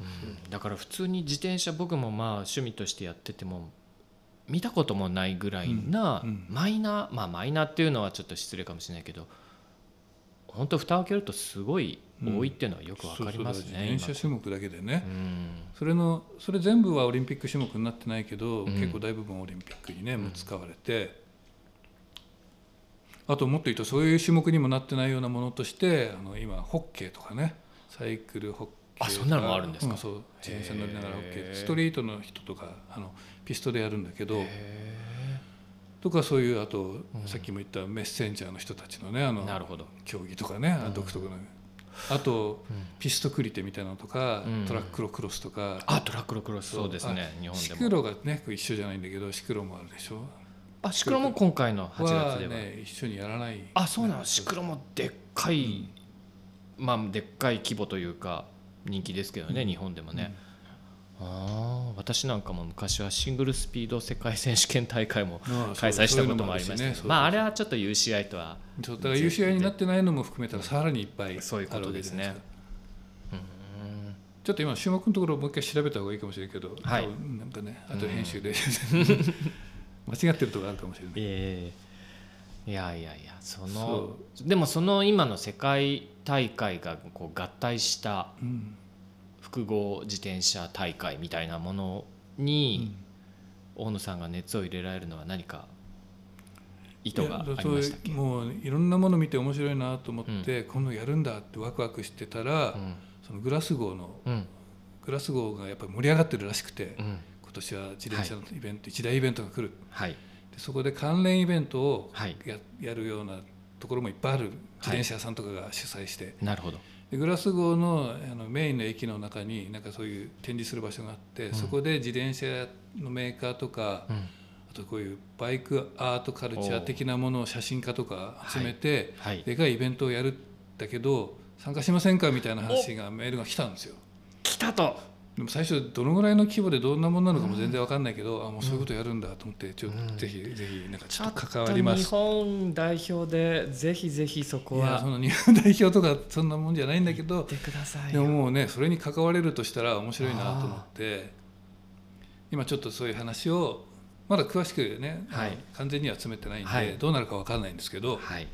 うん。だから普通に自転車僕もまあ趣味としてやってても見たこともないぐらいなうんうんマイナーまあマイナーっていうのはちょっと失礼かもしれないけど本当蓋を開けるとすごい多いっていうのはよくわかりますそうそう。ね。自転車種目だけでね、今それのそれ全部はオリンピック種目になってないけど、うん。結構大部分オリンピックにね、使われて。あともっと言うとそういう種目にもなってないようなものとしてあの今ホッケーとかねサイクルホッケーあそんなのもあるんですか？うそう自転車乗りながらホッケへー。ーストリートの人とかあのピストでやるんだけどへとかそういうあと、さっきも言ったメッセンジャーの人たちのねあのーなるほど。競技とかね、独特の。あとうん。ピストクリテみたいなのとか、うん。トラックロクロスとか。あトラックロクロス。そう。ですねあ日本でも。シクロがね一緒じゃないんだけどシクロもあるでしょ？あシクロも今回の8は月では。ね一緒にやらない。あそうなの。シクロもでっかい、まあでっかい規模というか人気ですけどね、日本でもね、ああ私なんかも昔はシングルスピード世界選手権大会も開催したこともありましたまああれはちょっと UCI とはだから UCI になってないのも含めたらさらにいっぱいそういうことですね。ちょっと今種目のところもう一回調べた方がいいかもしれないけど、はい。なんかねあと編集で。間違ってるところあるかもしれない。ええ。いやいやいやそのそでもその今の世界大会がこう合体したうん。複合自転車大会みたいなものに、大野さんが熱を入れられるのは何か意図がありましたっけ？いやそうもういろんなもの見て面白いなと思って、今度やるんだってワクワクしてたら、うん。そのグラスゴーのうん。グラスゴーがやっぱり盛り上がってるらしくて、うん。今年は自転車のイベント、一大イベントが来る。はい。でそこで関連イベントをはい。や,、やるようなところもいっぱいある自転車屋さんとかが主催して、なるほど。でグラスゴーのあのメインの駅の中になんかそういう展示する場所があって、そこで自転車のメーカーとか、うん。あとこういうバイクアートカルチャー的なものを写真家とか集めて、はい。でかいイベントをやるんだけど参加しませんかみたいな話がメールが来たんですよ。来たとでも最初どのぐらいの規模でどんなものなのかも全然わかんないけど、あもうそういうことやるんだと思ってちょっとぜひ、ぜひなんかちょっと関わります。日本代表でぜひぜひそこいやはその日本代表とかそんなもんじゃないんだけど行ってくださいでもよもうねそれに関われるとしたら面白いなと思って今ちょっとそういう話をまだ詳しくね、はい。完全には詰めてないんで、はい。どうなるかわかんないんですけど、はい。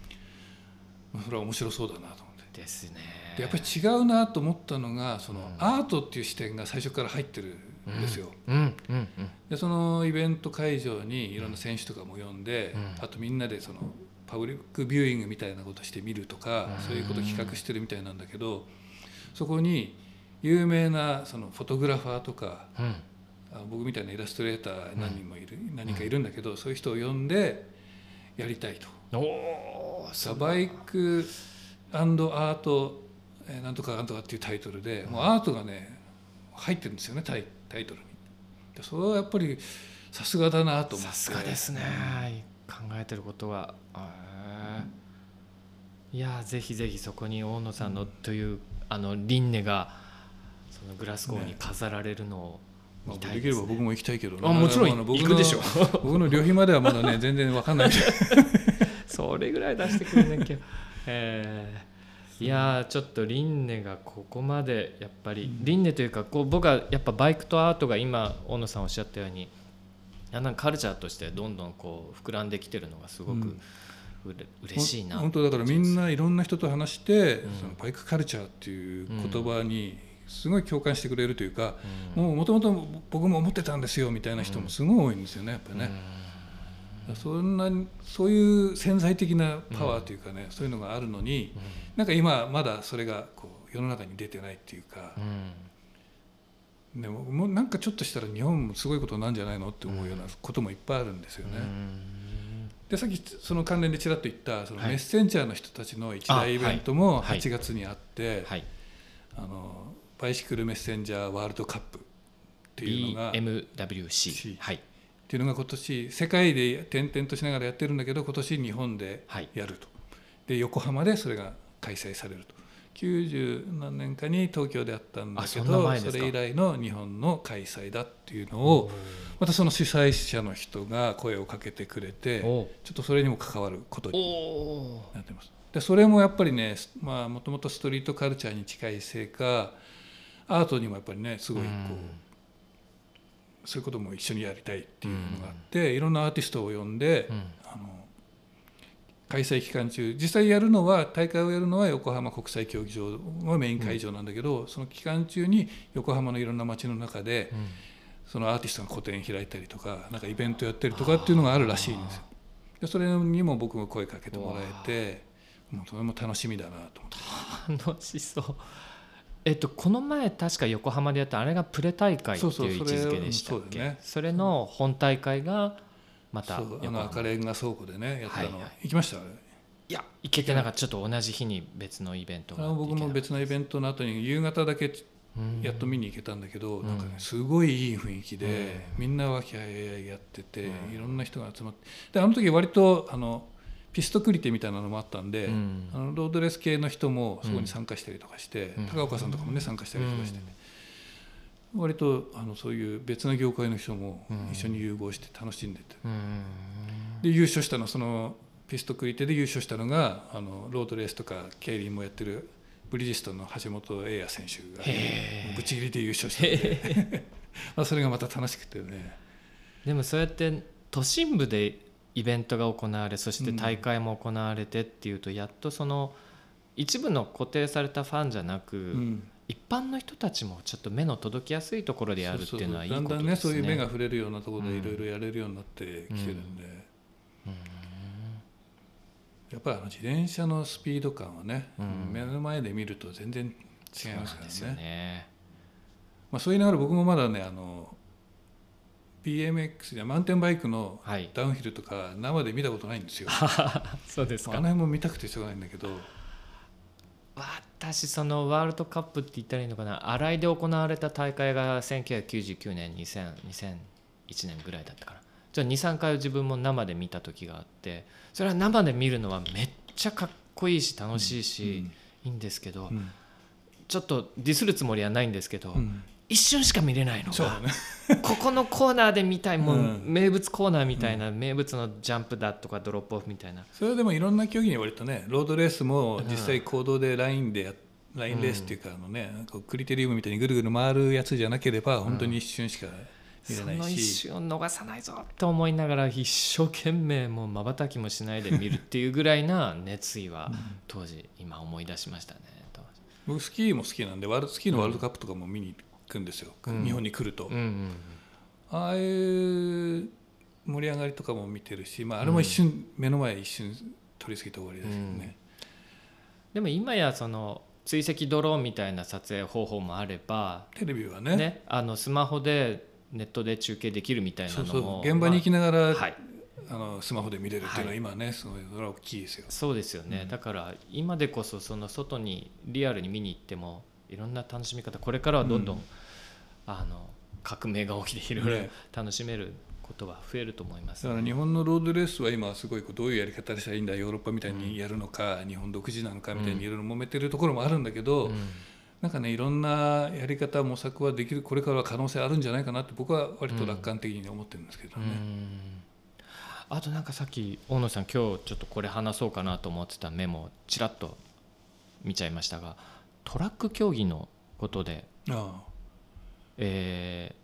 それは面白そうだなと。ですね。でやっぱり違うなと思ったのがその、うん。アートっていう視点が最初から入ってるんですよ。うん。うん。うん。でそのイベント会場にいろんな選手とかも呼んで、うん。あとみんなでそのパブリックビューイングみたいなことして見るとか、うん。そういうことを企画してるみたいなんだけどそこに有名なそのフォトグラファーとか僕みたいなイラストレーター何人もいる、何人かいるんだけど、そういう人を呼んでやりたいと。おおバイクアート、えーなんとかなんとかっていうタイトルでもうアートがね入ってるんですよねタイタイトルに。でそれはやっぱりさすがだなと思って。さすがですね。考えてることがへえいやぜひぜひそこに大野さんのというあの輪廻がそのグラスゴーに飾られるのをまあ見たいですね。できれば僕も行きたいけどねあもちろん行くでしょ。僕の旅費まではまだね全然わかんない それぐらい出してくれなきゃえー。いやーちょっと輪廻がここまでやっぱり輪廻というかこう僕はやっぱバイクとアートが今大野さんおっしゃったようにだんだんカルチャーとしてどんどんこう膨らんできてるのがすごくうれ嬉しいな。本当だからみんないろんな人と話して、うん。そのバイクカルチャーっていう言葉にすごい共感してくれるというか、うん。もともと僕も思ってたんですよみたいな人もすごい多いんですよねやっぱりね、うんそんなそういう潜在的なパワーというかね、そういうのがあるのになんか今まだそれがこう世の中に出てないっていうかう、ん。でももうなんかちょっとしたら日本もすごいことなんじゃないのって思うようなこともいっぱいあるんですよね。でさっきその関連でちらっと言ったそのはい。メッセンジャーの人たちの一大イベントもはい。8月にあって、はい。あのバイシクルメッセンジャーワールドカップっていうのが BMWC C はいっていうのが今年世界で転々としながらやってるんだけど今年日本ではい。やると、で横浜でそれが開催されると。90何年かに東京であったんだけどそれ以来の日本の開催だっていうのをまたその主催者の人が声をかけてくれておちょっとそれにも関わることおにおなってます。でそれもやっぱりねまあもともとストリートカルチャーに近いせいかアートにもやっぱりねすごいこう、そういうことも一緒にやりたいっていうのがあって、いろんなアーティストを呼んで、うん。あの開催期間中実際やるのは大会をやるのは横浜国際競技場がメイン会場なんだけど、その期間中に横浜のいろんな街の中で、うん。そのアーティストが個展開いたりとかなんかイベントやったりとかっていうのがあるらしいんですよ。でそれにも僕も声かけてもらえてもうそれも楽しみだなと思って。楽しそうえっとこの前確か横浜でやったあれがプレ大会っていう位置づけでしたっけ？それの本大会がまたあの赤レンガ倉庫でねやったの、はいはい。行きました？いや行けてなかった。ちょっと同じ日に別のイベントが僕も別のイベントの後に夕方だけうん。やっと見に行けたんだけど、うん。なんかねすごいいい雰囲気で、みんな和気あいあいやってて、うん。いろんな人が集まって。であの時割とあのピストクリテみたいなのもあったんで、うん。あのロードレース系の人もそこに参加したりとかして、うん。高岡さんとかもね参加したりとかしてね、割とあのそういう別の業界の人もうん。一緒に融合して楽しんでて、うん。で優勝したのそのピストクリテで優勝したのがあのロードレースとか競輪もやってるブリヂストンの橋本英也選手がぶち切りで優勝したんで。まあそれがまた楽しくてね。でもそうやって都心部でイベントが行われそして大会も行われてっていうとやっとその一部の固定されたファンじゃなく、うん一般の人たちもちょっと目の届きやすいところでやるっていうのはいいことですね。だんだんねそういう目が触れるようなところでうんいろいろやれるようになってきてるんで、うんやっぱりあの自転車のスピード感はね、うん目の前で見ると全然違いそうますからなんですよね。ね。まあ、そう言いながら僕もまだねあの BMX やマウンテンバイクのはい。ダウンヒルとか生で見たことないんですよ。そうですかあの。辺も見たくてしょうがないんだけど私そのワールドカップって言ったらいいのかな新井で行われた大会が1999年2000 2001年ぐらいだったからじゃあ23回自分も生で見た時があってそれは生で見るのはめっちゃかっこいいし楽しいし、いいんですけど、うんちょっとディスるつもりはないんですけど、うん一瞬しか見れないのね。ここのコーナーで見たいもううん。名物コーナーみたいな、名物のジャンプだとかドロップオフみたいな。それでもいろんな競技に割とねロードレースもうん。実際行動でラインでやラインレースっていうかあのねこうクリテリウムみたいにぐるぐる回るやつじゃなければ本当に一瞬しか見れそないの一し、瞬を逃さないぞって思いながら一生懸命もうまばたきもしないで見るっていうぐらいな熱意は当時今思い出しましたね。僕スキーも好きなんでワールドスキーのワールドカップとかも見に行くんですよ、うん。日本に来ると、うんうんああいう盛り上がりとかも見てるし、まあ、あれも一瞬、目の前一瞬取り過ぎて終わりですけどね、でも今やその追跡ドローンみたいな撮影方法もあれば、テレビはね。ね、あのスマホでネットで中継できるみたいなのもそう現場に行きながらまあはい。あのスマホで見れるっていうのは今ねすごいそれは大きいですよ。そうですよね、うんだから今でこそその外にリアルに見に行ってもいろんな楽しみ方これからはどんどん、うん。あの革命が起きていろいろね。楽しめることは増えると思います、だから日本のロードレースは今すごいこうどういうやり方でしたらいいんだヨーロッパみたいにやるのか、日本独自なのかみたいにいろいろ揉めてるところもあるんだけど、うん。なんかねいろんなやり方模索はできるこれからは可能性あるんじゃないかなって僕は割と楽観的に思ってるんですけどね。うん。あとなんかさっき大野さん今日ちょっとこれ話そうかなと思ってたメモちらっと見ちゃいましたがトラック競技のことで、あえー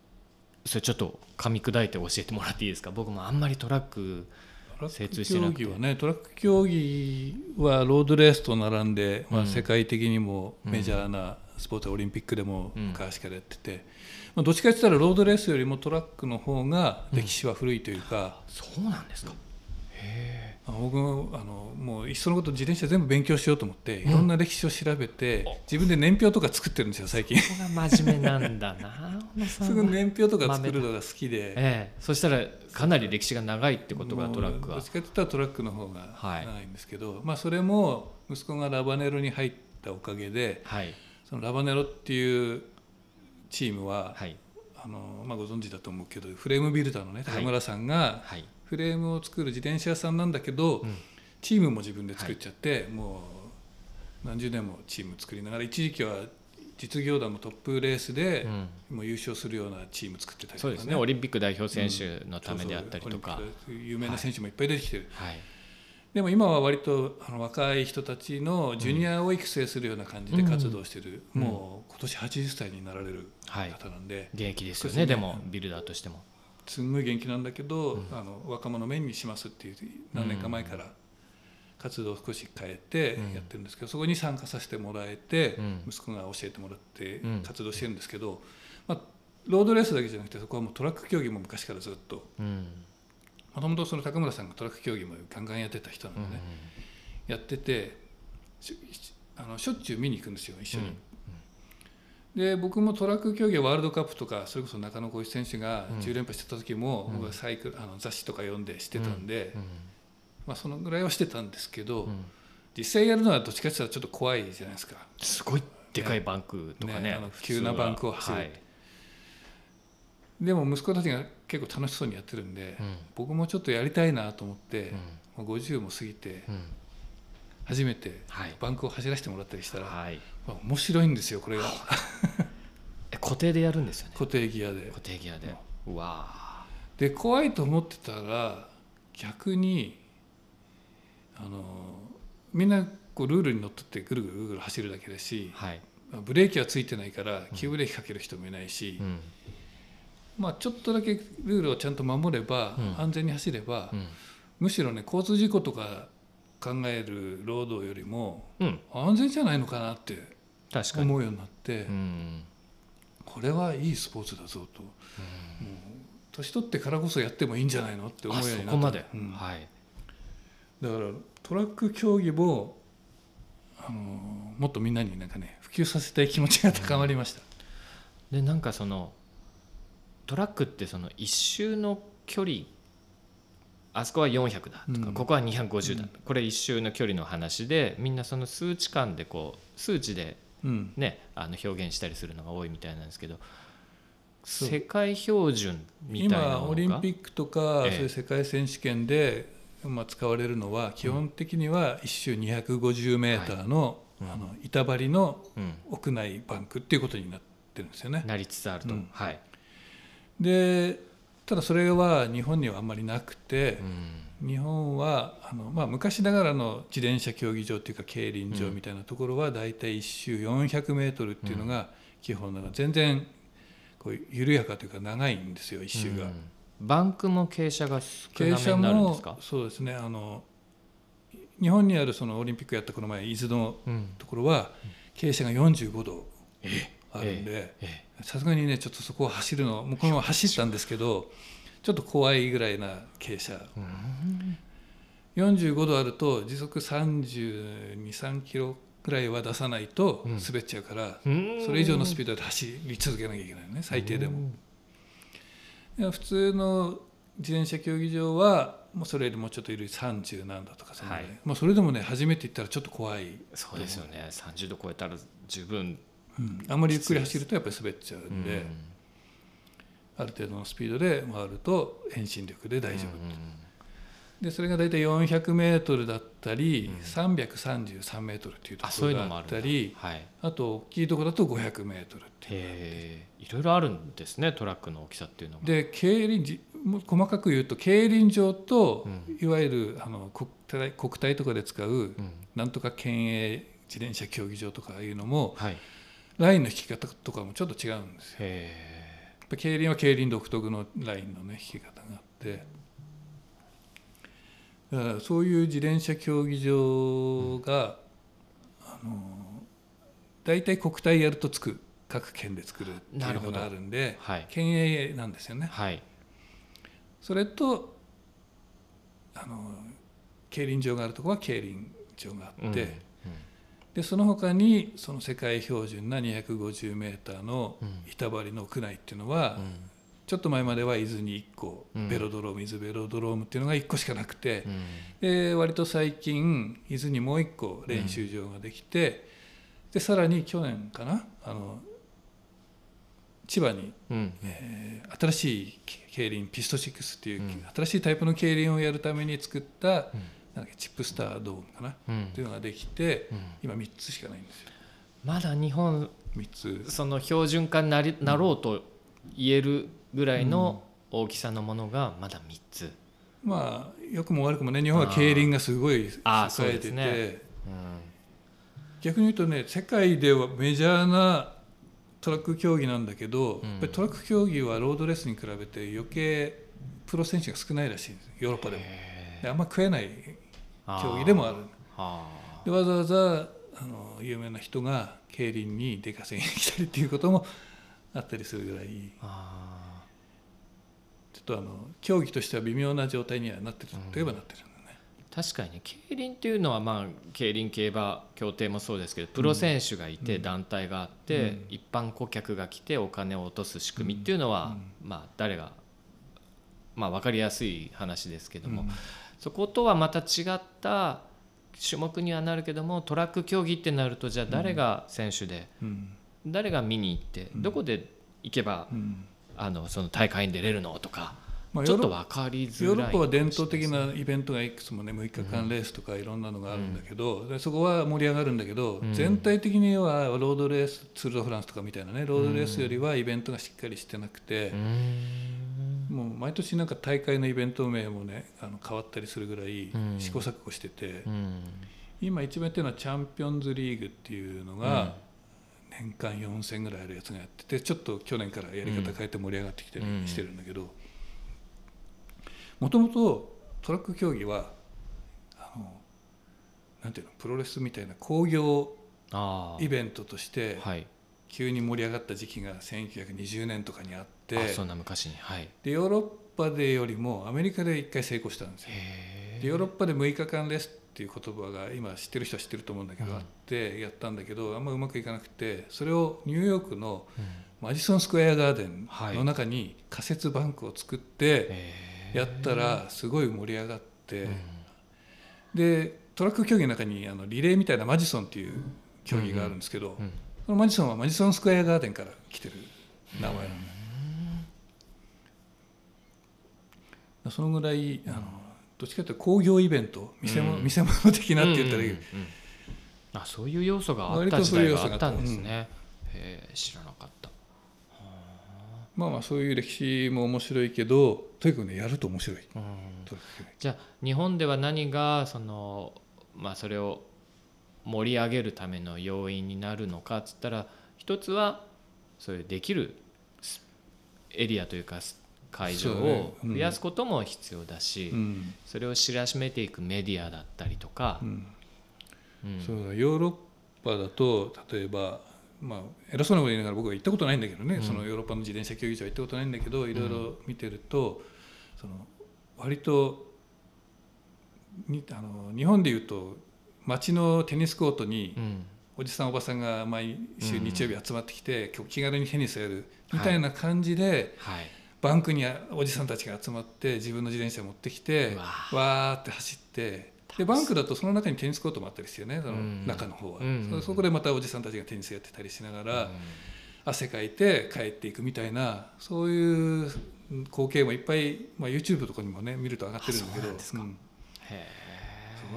それちょっと噛み砕いて教えてもらっていいですか？僕もあんまりトラック精通してなくて。はねトラック競技はロードレースと並んで、まあ、うん。世界的にもメジャーなスポーツはオリンピックでもうん。昔からやってて、まあ、どっちかって言ったらロードレースよりもトラックの方が歴史は古いというか、そうなんですか。へあの僕もあのもういっそのこと自転車全部勉強しようと思っていろんな歴史を調べて、自分で年表とか作ってるんですよ最近。えここが真面目なんだな すぐ年表とか作るのが好きで。ええ。そしたらかなり歴史が長いってことがトラックは。どっちかって言ったらトラックの方がはい。長いんですけど、まあそれも息子がラバネロに入ったおかげではい。そのラバネロっていうチームは、はい。あのまあ、ご存知だと思うけどフレームビルダーのねはい高村さんがはいフレームを作る自転車屋さんなんだけど、うん。チームも自分で作っちゃって、もう何十年もチーム作りながら一時期は実業団のトップレースで、うん。もう優勝するようなチーム作ってたりとかね。そうですね。オリンピック代表選手のためであったりとか。そうそう。オリンピック有名な選手もいっぱい出てきてる、はい。でも今は割とあの若い人たちのジュニアを育成するような感じで活動してる、うん。もう今年80歳になられるはい方なんで、現役ですよねね。でもビルダーとしてもすんごい元気なんだけど、うん。あの若者面にしますっていう何年か前から活動を少し変えてうん。やってるんですけど、そこに参加させてもらえて、うん。息子が教えてもらってうん。活動してるんですけど、まあ、ロードレースだけじゃなくてそこはもうトラック競技も昔からずっと。うん。もともとその高村さんがトラック競技もガンガンやってた人なうんのでね、やっててしあのしょっちゅう見に行くんですよ一緒に。で僕もトラック競技ワールドカップとかそれこそ中野浩一選手がうん。10連覇してた時も、うん。僕はサイクルあの雑誌とか読んでしてたんで、うん。まあ、そのぐらいはしてたんですけど、うん。実際やるのはどっちかっていうとちょっと怖いじゃないですか。すごいでかいバンクとかね。ねあの急なバンクを走る。はい。でも息子たちが結構楽しそうにやってるんで、うん。僕もちょっとやりたいなと思ってう、ん。もう50も過ぎてうん初めてはい。バンクを走らせてもらったりしたら、はい。まあ面白いんですよこれが。え固定でやるんですよね？固定ギアで。固。定ギアで。うわで怖いと思ってたら逆にあのみんなこうルールにのっとってぐるぐるぐるぐる走るだけだしーはい。ブレーキはついてないから急ブレーキかける人もいないし、うん。まあ、ちょっとだけルールをちゃんと守れば、うん。安全に走れば、うん。むしろね交通事故とか考える労働よりもうん。安全じゃないのかなって思うようになって、うん。これはいいスポーツだぞと、年取ってからこそやってもいいんじゃないのって思あうようになった。そこまで。うん。はい。だからトラック競技もあのもっとみんなになんかね普及させたい気持ちが高まりました、でなんかそのトラックってその一周の距離あそこは400だとか、うん。ここは250だ、うん。これ一周の距離の話でみんなその数値間でこう数値でうん。ねあの表現したりするのが多いみたいなんですけど世界標準みたいなものが？今オリンピックとか、ええ。そういう世界選手権で、まあ、使われるのは基本的には1周250メーターの,、うん。あの板張りのうん、屋内バンクっていうことになってるんですよね。なりつつあると、うん。はい、でただそれは日本にはあんまりなくてう、ん。日本はあの、まあ、昔ながらの自転車競技場っていうか競輪場みたいなところは大体1周400メートルっていうのが基本なの全然こう緩やかというか長いんですよ1周が。うん。バンクも傾斜が少なめになるんでもすか、そうですねあの日本にあるそのオリンピックやったこの前伊豆のうん。ところは傾斜が45度あるんでえさすがにねちょっとそこを走るのもうこのまま走ったんですけどちょっと怖いぐらいな傾斜。えうん。45度あると時速323キロぐらいは出さないとうん。滑っちゃうから、うん。それ以上のスピードで走り続けなきゃいけない。のね最低でも。いや普通の自転車競技場はもうそれよりもうちょっと緩い。30何度とかそはい。まあ、それでもね初めて行ったらちょっと怖い、そうですよね。30度超えたら十分うん。あんまりゆっくり走るとやっぱり滑っちゃうんで、うん。ある程度のスピードで回ると遠心力で大丈夫、うんでそれが大体400メートルだったり、うん。333メートルっていうところがあったりはい。あと大きいところだと500メートルっていうへえいろいろあるんですねトラックの大きさっていうのが。で競輪細かく言うと競輪場と、うん。いわゆるあの国体国体とかで使う、うん。なんとか県営自転車競技場とかいうのもはい。へラインの引き方とかもちょっと違うんですよ。えやっぱ競輪は競輪独特のラインのね引き方があって。だからそういう自転車競技場が、あの大体国体やるとつく各県で作るっていうのがあるんではい。県営なんですよね。はい。それとあの競輪場があるところは競輪場があって、うんでその他にその世界標準な250メーターのうん板張りの区内っていうのは、うん。ちょっと前までは伊豆に1個、うん。ベロドローム伊豆ベロドロームっていうのが1個しかなくてう、ん。で割と最近伊豆にもう1個練習場ができて、でさらに去年かなあの千葉に、うん。えー新しい競輪ピスト6っていう、うん。新しいタイプの競輪をやるために作った、うんなんチップスタードームかな、うん。っていうのができてうん。今3つしかないんですよ。まだ日本3つ。その標準化になりなろうと言えるぐらいの大きさのものがまだ3つ、まあ良くも悪くもね日本は競輪がすごい栄えてて、ね。逆に言うとね世界ではメジャーなトラック競技なんだけど、うん。やっぱりトラック競技はロードレースに比べて余計プロ選手が少ないらしいんですヨーロッパでも。あんま食えないー競技でもあ。るあでわざわざあの有名な人が競輪に出稼ぎに来たりっていうこともあったりするぐらいちょっとあの競技としては微妙な状態にはなってるといえばなってるんだね、ー確かにね競輪っていうのはまあ競輪競馬協定もそうですけどプロ選手がいてうん。団体があって、うん。一般顧客が来てお金を落とす仕組みっていうのは、まあ誰がまあ分かりやすい話ですけども、うんそことはまた違った種目にはなるけどもトラック競技ってなるとじゃあ誰が選手で、うん。誰が見に行ってうん。どこで行けば、うん。あのその大会に出れるのとか、まあちょっと分かりづらいヨーロッパは伝統的なイベントがいくつもね6日間レースとかいろんなのがあるんだけど、でそこは盛り上がるんだけど、うん。全体的にはロードレースツール・ド・フランスとかみたいなねロードレースよりはイベントがしっかりしてなくてうー、ん。もう毎年なんか大会のイベント名もねあの変わったりするぐらいうん。試行錯誤してて、うん。今一番やってるのはチャンピオンズリーグっていうのが年間4戦ぐらいあるやつがやっててちょっと去年からやり方変えて盛り上がってきたりうん。してるんだけどもともとトラック競技はあのなんていうのプロレスみたいな興行あイベントとして急に盛り上がった時期が1920年とかにあってあそんな昔に。はい。でヨーロッパでよりもアメリカで一回成功したんですよ。へでヨーロッパで6日間レースっていう言葉が今知ってる人は知ってると思うんだけど、うん。あってやったんだけどあんまうまくいかなくてそれをニューヨークのうんマジソンスクエアガーデンはい。の中に仮設バンクを作ってやったらすごい盛り上がって、うん。でトラック競技の中にあのリレーみたいなマジソンっていう競技があるんですけど、うんそのマジソンはマジソンスクエアガーデンから来てる名前なのね。そのぐらいあのどっちかというと工業イベント見せ物,、うん。見せ物的なって言ったらいい、うんうんうんあそういう要素があっ割た時代があったんですね、へえ知らなかったまあまあそういう歴史も面白いけどとにかくねやると面白い。うん。じゃあ日本では何がそのまあそれを盛り上げるための要因になるのかっつったら一つはそういうできるスエリアというかス会場をうん。増やすことも必要だし、うん。それを知らしめていくメディアだったりとか。う、ん。うん。そうだ。ヨーロッパだと例えばまあ偉そうなこと言いながら僕は行ったことないんだけどね、うん。そのヨーロッパの自転車競技場は行ったことないんだけどいろいろ見てると、その割とにあの日本でいうと街のテニスコートにうん。おじさんおばさんが毎週うん。日曜日集まってきて、今日気軽にテニスやるみたいな感じで、はい。バンクにおじさんたちが集まって自分の自転車持ってきてわーって走ってでバンクだとその中にテニスコートもあったりしてよね。そのうん。中の方は、うん。そそこでまたおじさんたちがテニスやってたりしながら、汗かいて帰っていくみたいなそういう光景もいっぱい、まあ、YouTube とかにもね見ると上がってるんだけど。あそうなんですか。うん。へえ。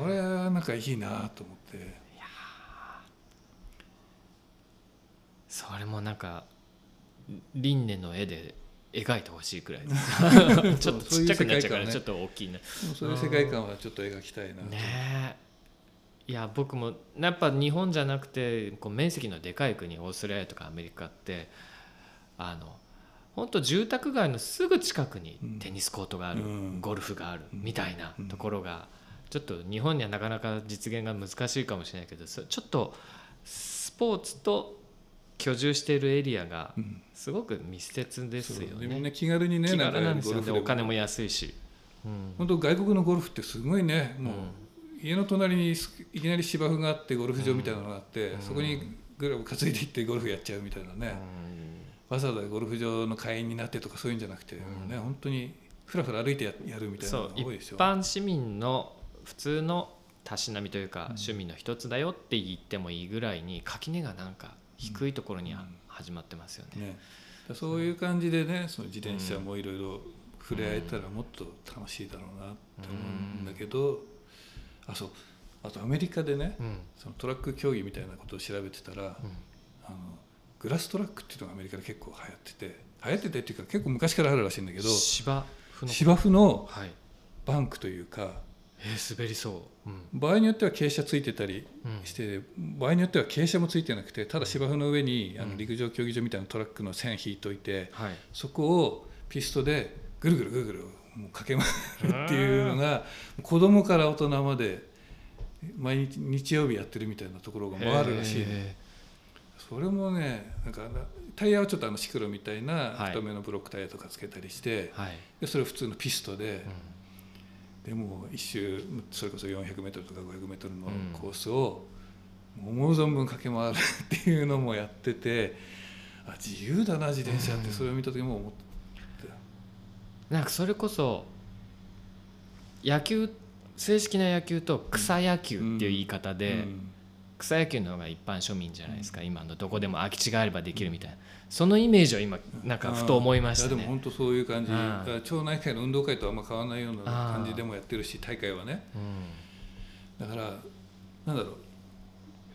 それはなんかいいなと思って。それもなんか輪廻の絵で描いてほしいくらいです。ちょっとちっちゃくなっちゃうからちょっと大きいねそういう世界観はちょっと描きたいなと、ねえ。いや僕もやっぱ日本じゃなくてこう面積のでかい国オーストラリアとかアメリカってあの本当住宅街のすぐ近くにうん。テニスコートがある、うん。ゴルフがあるうん。みたいなところがちょっと日本にはなかなか実現が難しいかもしれないけどそちょっとスポーツと居住しているエリアがうん。すごく密接ですよそう。でもね。ね気軽にねなんですよね。ゴルフでお金も安いし。うん。本当外国のゴルフってすごいね。もう、うん。家の隣にすいきなり芝生があってゴルフ場みたいなのがあって、うん。そこにグラブ担いでいってゴルフやっちゃうみたいなね、わざわざゴルフ場の会員になってとかそういうんじゃなくて、うん。ね本当にふらふら歩いてややるみたいなのが多いですよ。般市民の普通のたしなみというか、うん。趣味の一つだよって言ってもいいぐらいに垣根がなんか低いところに始まってますよね。ね、だそういう感じでねその自転車もいろいろ触れ合えたらもっと楽しいだろうなって思うんだけど、あそう。あとアメリカでねうん。そのトラック競技みたいなことを調べてたら、うん。あのグラストラックっていうのがアメリカで結構流行ってて流行っててっていうか結構昔からあるらしいんだけど芝生の芝生のはい。バンクというかえー滑りそう。うん。場合によっては傾斜ついてたりうん。して、場合によっては傾斜もついてなくてただ芝生の上にあうん。の陸上競技場みたいなトラックの線引いといてはい。そこをピストでぐるぐるぐるぐるもう駆け回るっていうのが子供から大人まで毎日日曜日やってるみたいなところが回るらしいの。へそれもねなんかタイヤはちょっとあのシクロみたいなはい。太めのブロックタイヤとかつけたりして、ーはい。でそれ普通のピストでう、んでもう一周それこそ 400m とか 500m のうん。コースを思う存分駆け回るっていうのもやっててあ自由だな自転車ってそれを見た時も思ってなんかそれこそ野球正式な野球と草野球っていう言い方で、うん草野球の方が一般庶民じゃないですか、今のどこでも空き地があればできるみたいな。そのイメージを今なんかふと思いましたね。いやでも本当そういう感じ。町内会の運動会とあんま変わらないような感じでもやってるし大会はね。うん。だからなんだろ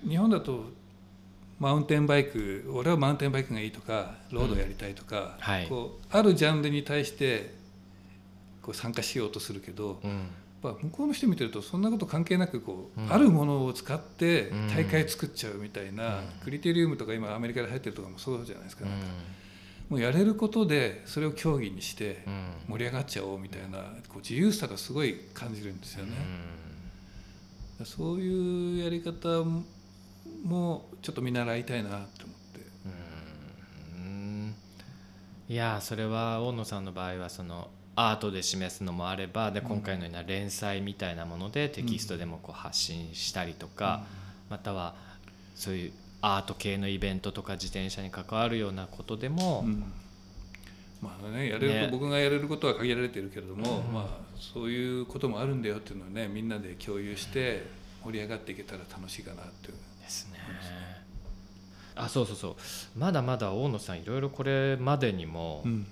う。日本だとマウンテンバイク俺はマウンテンバイクがいいとかロードやりたいとか、はい。こうあるジャンルに対してこう参加しようとするけど、ぱ向こうの人見てるとそんなこと関係なくこう、うん。あるものを使ってうん。大会作っちゃうみたいな、うん。クリテリウムとか今アメリカで入ってるとかもそうじゃないですか,、うん。もうやれることでそれを競技にしてうん。盛り上がっちゃおうみたいなこう自由さがすごい感じるんですよね。そういうやり方もちょっと見習いたいなと思って。うん。いやそれは大野さんの場合はそのアートで示すのもあればで今回のような連載みたいなものでテキストでもこう発信したりとか、またはそういうアート系のイベントとか自転車に関わるようなことでも、うん。まあね、やれるね。と僕がやれることは限られてるけれども、うん。まあ、そういうこともあるんだよっていうのをねみんなで共有して盛り上がっていけたら楽しいかなっていう。ですね。あそうそうそう。まだまだ大野さんいろいろこれまでにもうん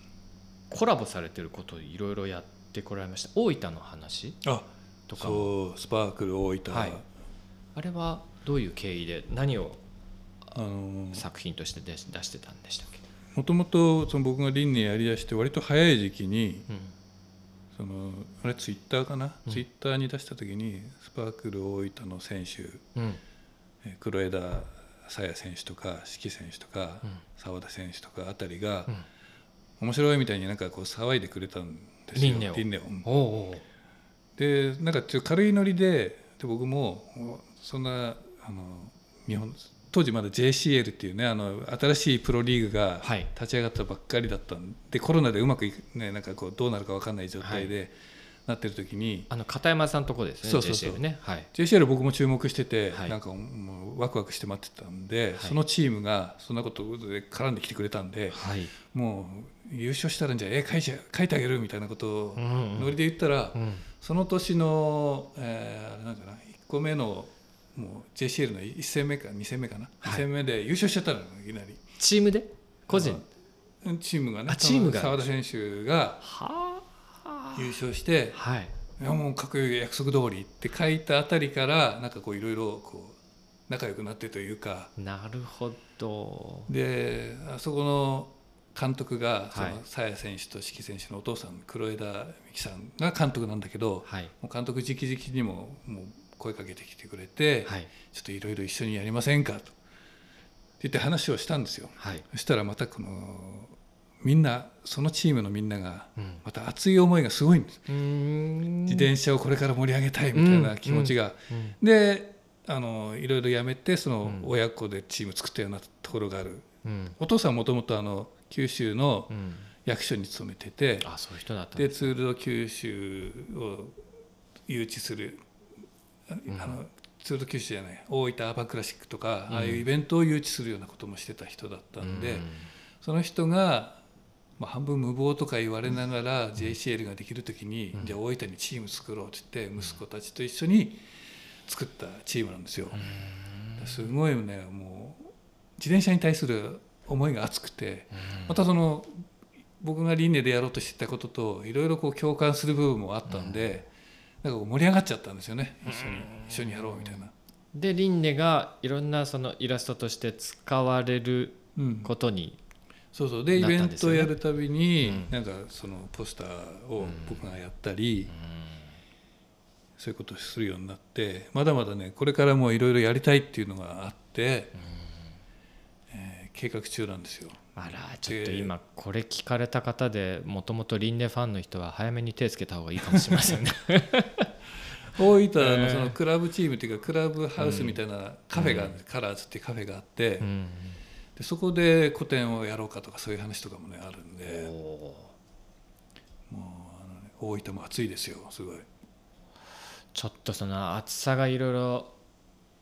コラボされてることをいろいろやってこられました。大分の話あとかも。そうスパークル大分、はい。あれはどういう経緯で何をあの作品として出し出してたんでしたっけ、もともとその僕が輪廻やりだして割と早い時期にうん。そのあれツイッターかな、うん。ツイッターに出した時にスパークル大分の選手うん。え黒枝沙耶選手とか四季選手とかうん。澤田選手とかあたりがうん面白いみたいになんかこう騒いでくれたんですよ。輪廻を。輪廻を。うん。おうおう。でなんかちょっと軽いノリでで僕もそんなあの日本当時まだ JCL っていうねあの新しいプロリーグがはい。立ち上がったばっかりだったんでコロナでうまくいく、ね、なんかこうどうなるか分かんない状態で、なってる時にあの片山さんとこですねそうそうそう。JCL ね。はい。JCL 僕も注目してて、はい。なんかもうワクワクして待ってたんで、はい。そのチームがそんなことで絡んできてくれたんではい。もう優勝したらじゃあ絵描いてあげるみたいなことをうんうん。ノリで言ったら、うん。その年の、えーあれなんかな1個目のもう JCL の1戦目か2戦目かな、はい。2戦目で優勝しちゃったのいきなり。チームで？個人？うん。チームがねあチームが。澤田選手がは優勝してあはい。いやもうかっこいい約束通りって書いたあたりからなんかこういろいろこう仲良くなってというか。なるほど。であそこの監督がそはい。の鞘谷選手と四季選手のお父さん黒枝美樹さんが監督なんだけどはい。もう監督直々にももう声かけてきてくれて、はい。ちょっといろいろ一緒にやりませんかと。って言って話をしたんですよ。はい。そしたらまたこのみんなそのチームのみんながうん。また熱い思いがすごいんです。うーん。自転車をこれから盛り上げたいみたいな気持ちが、うん。であのいろいろやめてそのうん。親子でチーム作ったようなところがある、うん。お父さんもともとあの九州のうん。役所に勤めてて、あそういう人だったんでツールド九州を誘致する、ああのツールド九州じゃない大分アーバンクラシックとか、うん。ああいうイベントを誘致するようなこともしてた人だったんで、うん。その人が、まあ、半分無謀とか言われながら JCL ができる時に、うん。じゃあ大分にチーム作ろうって言って息子たちと一緒に作ったチームなんですよ。すごいねもう自転車に対する思いが熱くてまたその僕が輪廻でやろうとしてたことといろいろこう共感する部分もあったんで、なんか盛り上がっちゃったんですよね一緒に一緒にやろうみたいな。でリンネがいろんなそのイラストとして使われるうん、ことにそうそう。でイベントをやるたびに、うん。なんかそのポスターを僕がやったり、そういうことをするようになってまだまだねこれからもいろいろやりたいっていうのがあって、えー計画中なんですよ。あらちょっと今これ聞かれた方でもともとリンネファンの人は早めに手つけた方がいいかもしれませんね。大分のそのクラブチームっていうかクラブハウスみたいなカフェが、カラーズっていうカフェがあって、うんでそこで個展をやろうかとかそういう話とかもねあるんで。おもうあの、ね、大分も暑いですよすごい。ちょっとその暑さがいろいろ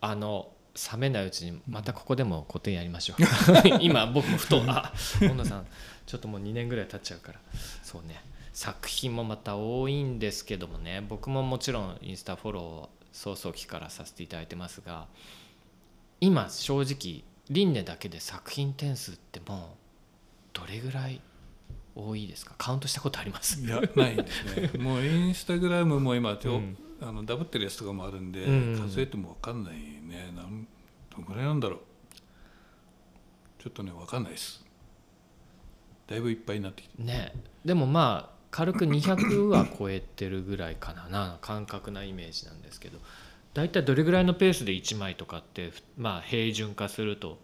あの冷めないうちにまたここでも個展やりましょう。今僕もふと あ本田さんちょっともう2年ぐらい経っちゃうから。そうね。作品もまた多いんですけどもね。僕ももちろんインスタフォローを早々期からさせていただいてますが今正直リンネだけで作品点数ってもうどれぐらい多いですか？カウントしたことあります？いやないんですね。もうインスタグラムも今、ちょうん。あのダブってるやつとかもあるんで、うん。数えても分かんないね。なんどんぐらいなんだろう。ちょっとね分かんないです。だいぶいっぱいになってきてね。でもまあ軽く200は超えてるぐらいかな。な感覚なイメージなんですけど大体どれぐらいのペースで1枚とかってふまあ平準化すると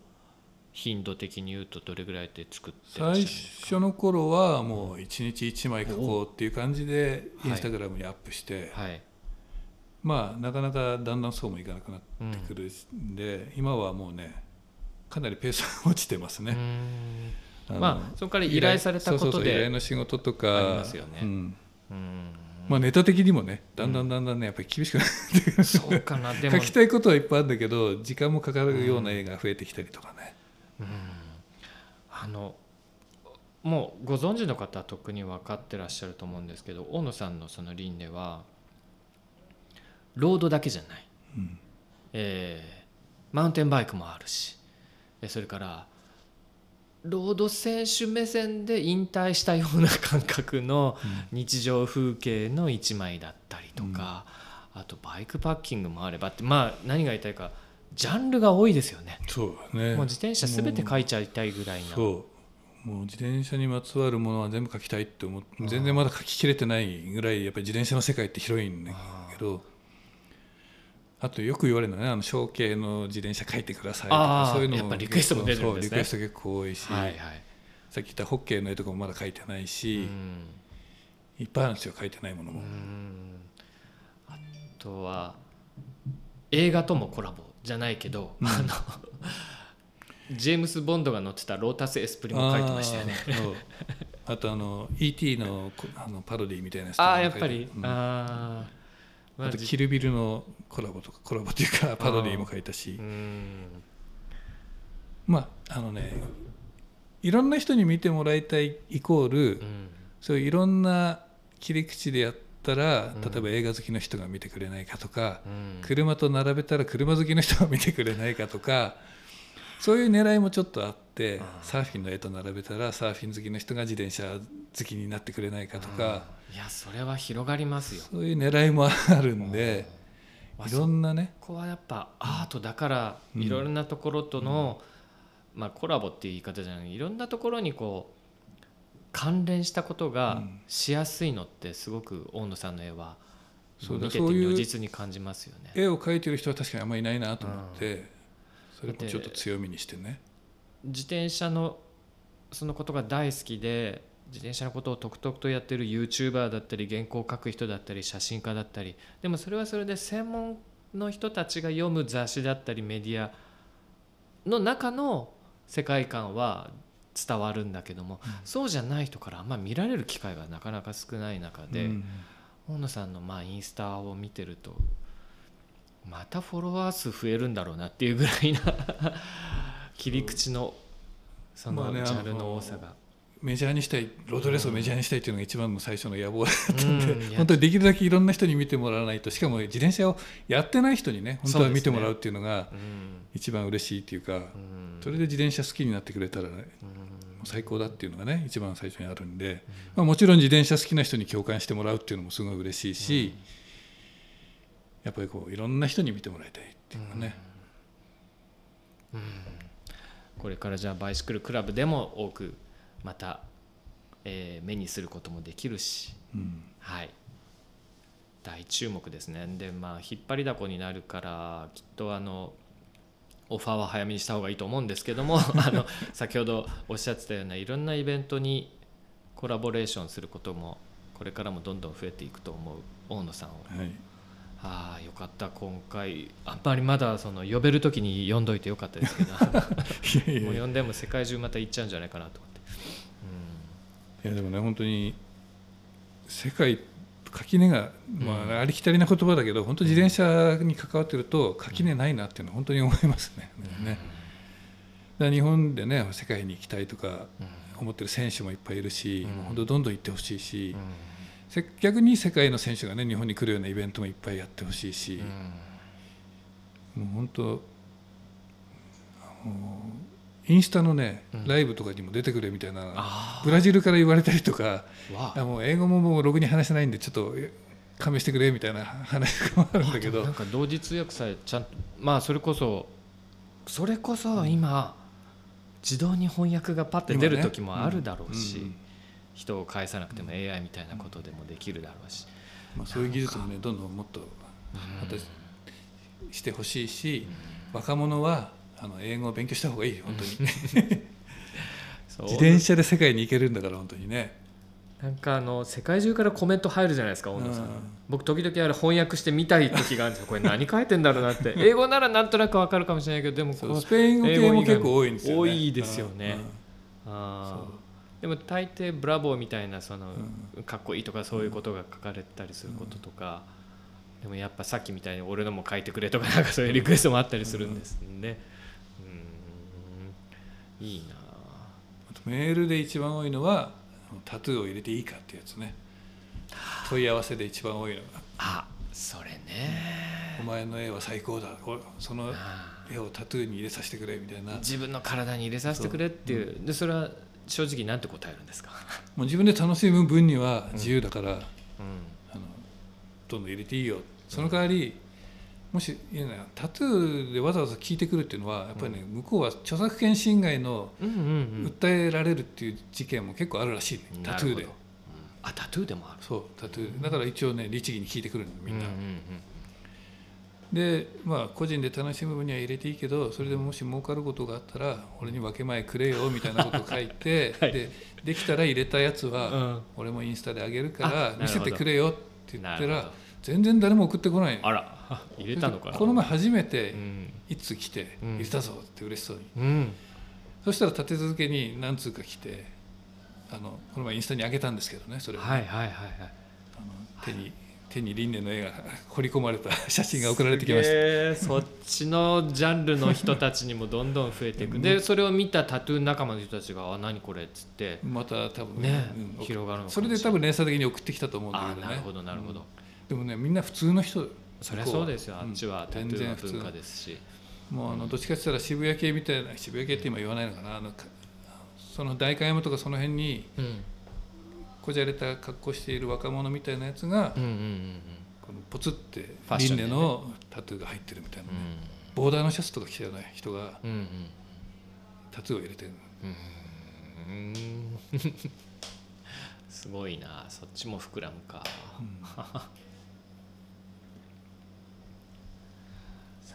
頻度的に言うとどれぐらいで作って最初の頃はもう1日1枚書こうっていう感じでおインスタグラムにアップして、はい。まあなかなかだんだんそうもいかなくなってうんくるんで、今はもうねかなりペースが落ちてますね。ん。あのまあそこから依頼されたことそうそうそう依頼での仕事とあかりますよね。うん。うんまあ、ネタ的にもねだんだんだんだんねやっぱり厳しくなってくる。そうかな。でも。書きたいことはいっぱいあるんだけど時間もかかるような絵が増えてきたりとかね、あのもうご存知の方は特に分かってらっしゃると思うんですけど大野さんのその輪廻はロードだけじゃない、うん。えーマウンテンバイクもあるしえそれからロード選手目線で引退したような感覚の日常風景の一枚だったりとか、あとバイクパッキングもあればってまあ何が言いたいかジャンルが多いですよね。そうだね。もう自転車全て書いちゃいたいぐらいの。そう。もう自転車にまつわるものは全部書きたいって思って全然まだ書ききれてないぐらいやっぱり自転車の世界って広いんだけどあとよく言われるのはねあの小径の自転車書いてくださいとかそういうのもやっぱリクエストも出てるんですね。リクエスト結構多いし、はいはい。さっき言ったホッケーの絵とかもまだ書いてないうん。し、いっぱいあるんですよ書いてないものも、うん。あとは映画ともコラボじゃないけど、あのジェームス・ボンドが乗ってたロータス・エスプリも書いてましたよね。あとあの E.T. のこあのパロディみたいなやつとあかも書いてあやっぱり、うん。ああまあとじキルビルのコラボとかコラボっていうかパロディも書いたし。うん。まああのねいろんな人に見てもらいたいイコール、うん。そういういろんな切り口でやったらうん。例えば映画好きの人が見てくれないかとか、うん。車と並べたら車好きの人が見てくれないかとかそういう狙いもちょっとあってサーフィンの絵と並べたらサーフィン好きの人が自転車好きになってくれないかとか、いやそれは広がりますよ。そういう狙いもあるんで、まあいろんなね。そこはやっぱアートだからうん。いろんなところとの、まあ、コラボっていう言い方じゃないいろんなところにこう関連したことがうん。しやすいのってすごく大野さんの絵はそうだ見てて如実に感じますよね。絵を描いてる人は確かにあんまりいないなと思って、それもちょっと強みにしてね。自転車のそのことが大好きで自転車のことをとくとくとやってる YouTuber だったり原稿を書く人だったり写真家だったり。でもそれはそれで専門の人たちが読む雑誌だったりメディアの中の世界観は伝わるんだけども、そうじゃない人からあんま見られる機会がなかなか少ない中で、うん。大野さんのまあインスタを見てるとまたフォロワー数増えるんだろうなっていうぐらいな 切り口のそのジャンルの多さが。メジャーにしたいロードレースをメジャーにしたいっていうのが一番の最初の野望だったんで、うん本当にできるだけいろんな人に見てもらわないとしかも自転車をやってない人にね本当は見てもらうっていうのがうん。一番嬉しいっていうか、うん。それで自転車好きになってくれたら、ね、最高だっていうのがね一番最初にあるんで、まあ、もちろん自転車好きな人に共感してもらうっていうのもすごい嬉しいし、やっぱりこういろんな人に見てもらいたいっていうのがね、これからじゃあバイシクルクラブでも多くまた、えー目にすることもできるし、うん。はい、大注目ですね。でまあ引っ張りだこになるからきっとあのオファーは早めにした方がいいと思うんですけども あの先ほどおっしゃってたようないろんなイベントにコラボレーションすることもこれからもどんどん増えていくと思う大野さんを。はい、ああよかった今回。あんまりまだその呼べる時に読んどいてよかったですけど。もう呼んでも世界中また行っちゃうんじゃないかなと思って。いやでもね本当に世界垣根が、まうんあ、ありきたりな言葉だけど本当自転車に関わってると垣根ないなっていうのは本当に思いますね。ねだから日本でね世界に行きたいとか思ってる選手もいっぱいいるし、うん。本当どんどん行ってほしいし。うん、せ逆に世界の選手がね日本に来るようなイベントもいっぱいやってほしいし、もう本当インスタのね、うん。ライブとかにも出てくれみたいなあブラジルから言われたりとかあ。もう英語ももうろくに話せないんでちょっとえ勘弁してくれみたいな 話があるんだけど。なんか同時通訳さえちゃんとまあそれこそそれこそ今自動に翻訳がパッて出る時もあるだろうし、今ね。うんうん人を返さなくても AI みたいなことでもできるだろうし、まあ、そういう技術もねどんどんもっとしてほしいし、若者はあの英語を勉強した方がいい本当に。自転車で世界に行けるんだから本当にね。なんかあの世界中からコメント入るじゃないですか大野さん、うん。僕時々あれ翻訳してみたい時があるんですよ。これ何書いてんだろうなって。英語ならなんとなくわかるかもしれないけどでもスペイン語系も結構多いんですよね。多いですよね。うん。あそう。ーでも大抵ブラボーみたいなその、かっこいいとかそういうことが書かれたりすることとか、でもやっぱさっきみたいに俺のも書いてくれとか なんかそういうリクエストもあったりするんですね。うん。いいなあ。とメールで一番多いのはタトゥーを入れていいかっていうやつね。問い合わせで一番多いのが。あそれ「おね前の絵は最高だ。おそのあ絵をタトゥーに入れさせてくれ」みたいな。ー自分の体に入れさせてくれっていう。でそれは正直なんて答えるんですか、もう自分で楽しむ分には自由だから、うん。あのどんどん入れていいよ。その代わりもしいやねタトゥーでわざわざ聞いてくるっていうのはやっぱりね、向こうは著作権侵害の訴えられるっていう事件も結構あるらしいね、タトゥーで。うん。あタトゥーでもある。そうタトゥー。だから一応ね律儀に聞いてくるのみんな、うんうんうんでまあ個人で楽しむ分には入れていいけどそれでもし儲かることがあったら俺に分け前くれよみたいなことを書いて、はい。でできたら入れたやつは、うん。俺もインスタであげるから見せてくれよって言ったら全然誰も送ってこないあら 入れたのか。なこの前初めてうん。いつ来てうん。入れたぞって嬉しそうに、うん。そしたら立て続けに何通か来てあのこの前インスタに上げたんですけどねそれをね、はいはいはいはい。あの手に手に輪廻の絵が彫り込まれた 写真が送られてきました。えーそっちのジャンルの人たちにもどんどん増えていく。でそれを見たタトゥー仲間の人たちが「あ何これ」っつってまた多分ねうん広がるのそれで多分連鎖的に送ってきたと思うんだあけどね。なるほどなるほど、うんでもねみんな普通の人そりゃそうですようんあっちは。タトゥーの文化ですし、もうあのどっちかって言ったら渋谷系みたいな渋谷系って今言わないのかな。あのかその代官山とかその辺にうん、こじゃれた格好している若者みたいなやつが、うんうんうんこのポツって輪廻のタトゥーが入ってるみたいなね、うボーダーのシャツとか着てない。人がんうんうん。タトゥーを入れてるうん。すごいな。そっちも膨らむか、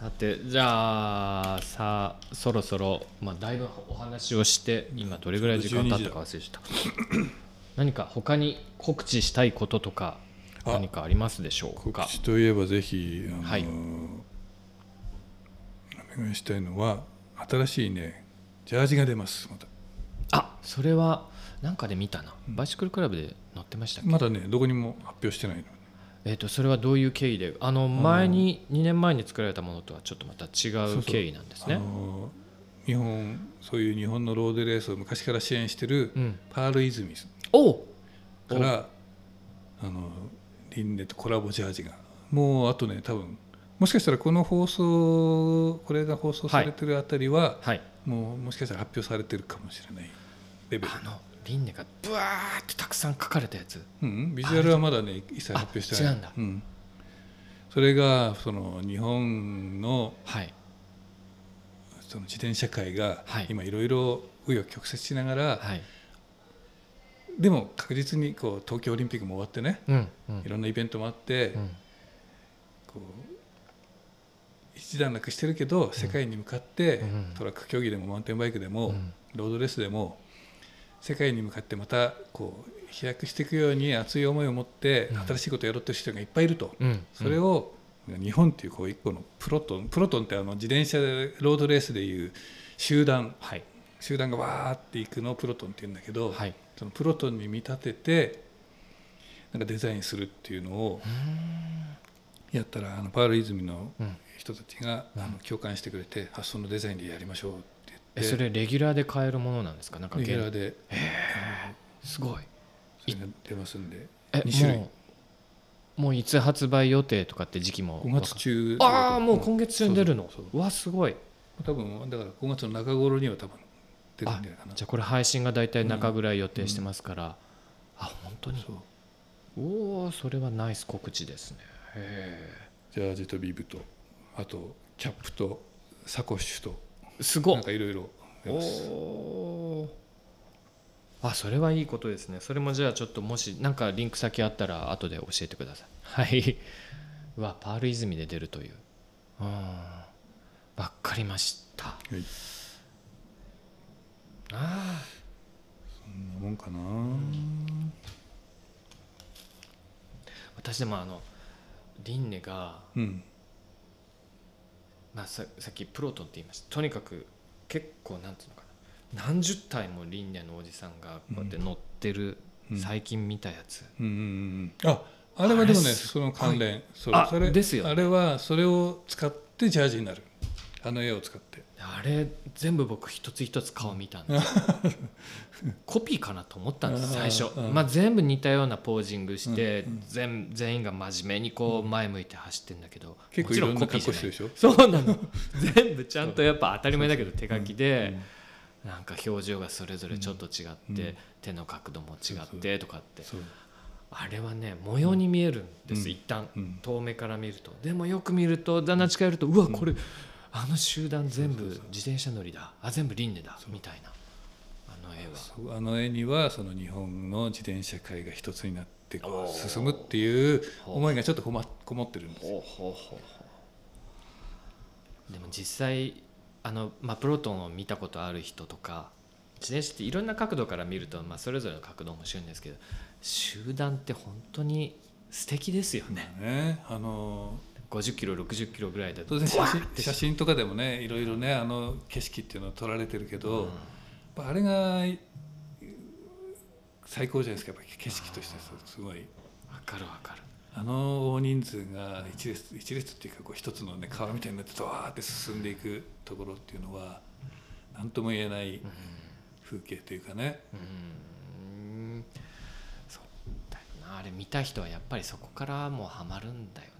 さてじゃあさあそろそろ、まあ、だいぶお話をして今どれぐらい時間経ったか忘れちゃった 何か他に告知したいこととかあ何かありますでしょう告か知といえばぜひあの、はい。お願いしたいのは新しいねジャージが出ますまた。あそれはなんかで見たな。バイシクルクラブで載ってましたまだねどこにも発表してないのえー、とそれはどういう経緯で？あの前に2年前に作られたものとはちょっとまた違う経緯なんですあね。の日本そういう日本のロードレースを昔から支援してるうん、パールイズミおう。からあのリンネとコラボジャージがもうあとね多分もしかしたらこの放送これが放送されてるあたりは、はい。もうもしかしたら発表されてるかもしれないレベル。あのリンネがブワーってたくさん書かれたやつ。うん、ビジュアルはまだね一切発表してない。あ違うんだ。ん、それがその日本のはい。その自転車界がはい。今いろいろ紆余曲折しながら、はいでも確実にこう東京オリンピックも終わってねうんうん。いろんなイベントもあって、うん。こう一段落してるけど世界に向かって、うん。トラック競技でもマウンテンバイクでも、うん。ロードレースでも世界に向かってまたこう飛躍していくように熱い思いを持ってうん。新しいことをやろうという人がいっぱいいると、うん。それを日本っていうこう一個のプロトンプロトンってあの自転車ロードレースでいう集団はい。集団がわーっていくのをプロトンって言うんだけど、はいそのプロトンに見立ててなんかデザインするっていうのをやったらあのパール泉のうん。人たちが、あの共感してくれて発想のデザインでやりましょうって言ってえそれレギュラーで買えるものなんですか？なんか現レギュラーで、すごい。それが出ますんでえ2種類。もういつ発売予定とかって時期も。5月中ああもう今月中に出るの？わすごい。多分だから5月の中頃には多分出るんじゃないかな。じゃあこれ配信が大体中ぐらい予定してますから、あ本当に？おおそれはナイス告知ですね。へジャージとビブとあとキャップとサコッシュとえすごっ。なんかいろいろおー。あそれはいいことですね。それもじゃあちょっともしなんかリンク先あったら後で教えてください。はい。うわパール泉で出るという。うん。わかりました。はいあそんなもんかな。私でもあのリンネが、うん。まあ、ささっきプロトンって言いました。とにかく結構なんていうのかな。何十体もリンネのおじさんがこうやって乗ってる、うん。最近見たやつ、うんうんうんああれはでもねあれすその関連。そうあそれですよね。あれはそれを使ってジャージになる。あの絵を使ってあれ全部僕一つ一つ顔見たんです。よ コピーかなと思ったんです最初、うん。まあ、全部似たようなポージングして、うんうん。全全員が真面目にこう前向いて走ってんだけど、結構もちろいろんコピーしてるでしょ？そうなの。全部ちゃんとやっぱ当たり前だけど手書きで、なんか表情がそれぞれちょっと違って、うん。手の角度も違ってとかって。あれはね模様に見えるんです、うん。一旦、うん。遠目から見ると。でもよく見るとだんだん近寄るとうわうんこれ、あの集団全部自転車乗りだ。あ全部輪廻だ。みたいな。あの絵は。あの絵にはその日本の自転車界が一つになってこう進むっていう思いがちょっとこまこもってるんですよ。でも実際あの、まあ、プロトンを見たことある人とか自転車っていろんな角度から見ると、まあ、それぞれの角度面白いんですけど集団って本当に素敵ですよね。ね、あの50キロ60キロぐらいで当然写真とかでもねいろいろねあの景色っていうのは撮られてるけど、やっぱあれが最高じゃないですかやっぱり景色としてすごい。わかるわかる。あの大人数が一列一列っていうかこう一つのね川みたいになってドワーって進んでいくところっていうのは何とも言えない風景というかね、うん。そうだよな。あれ見た人はやっぱりそこからもうハマるんだよな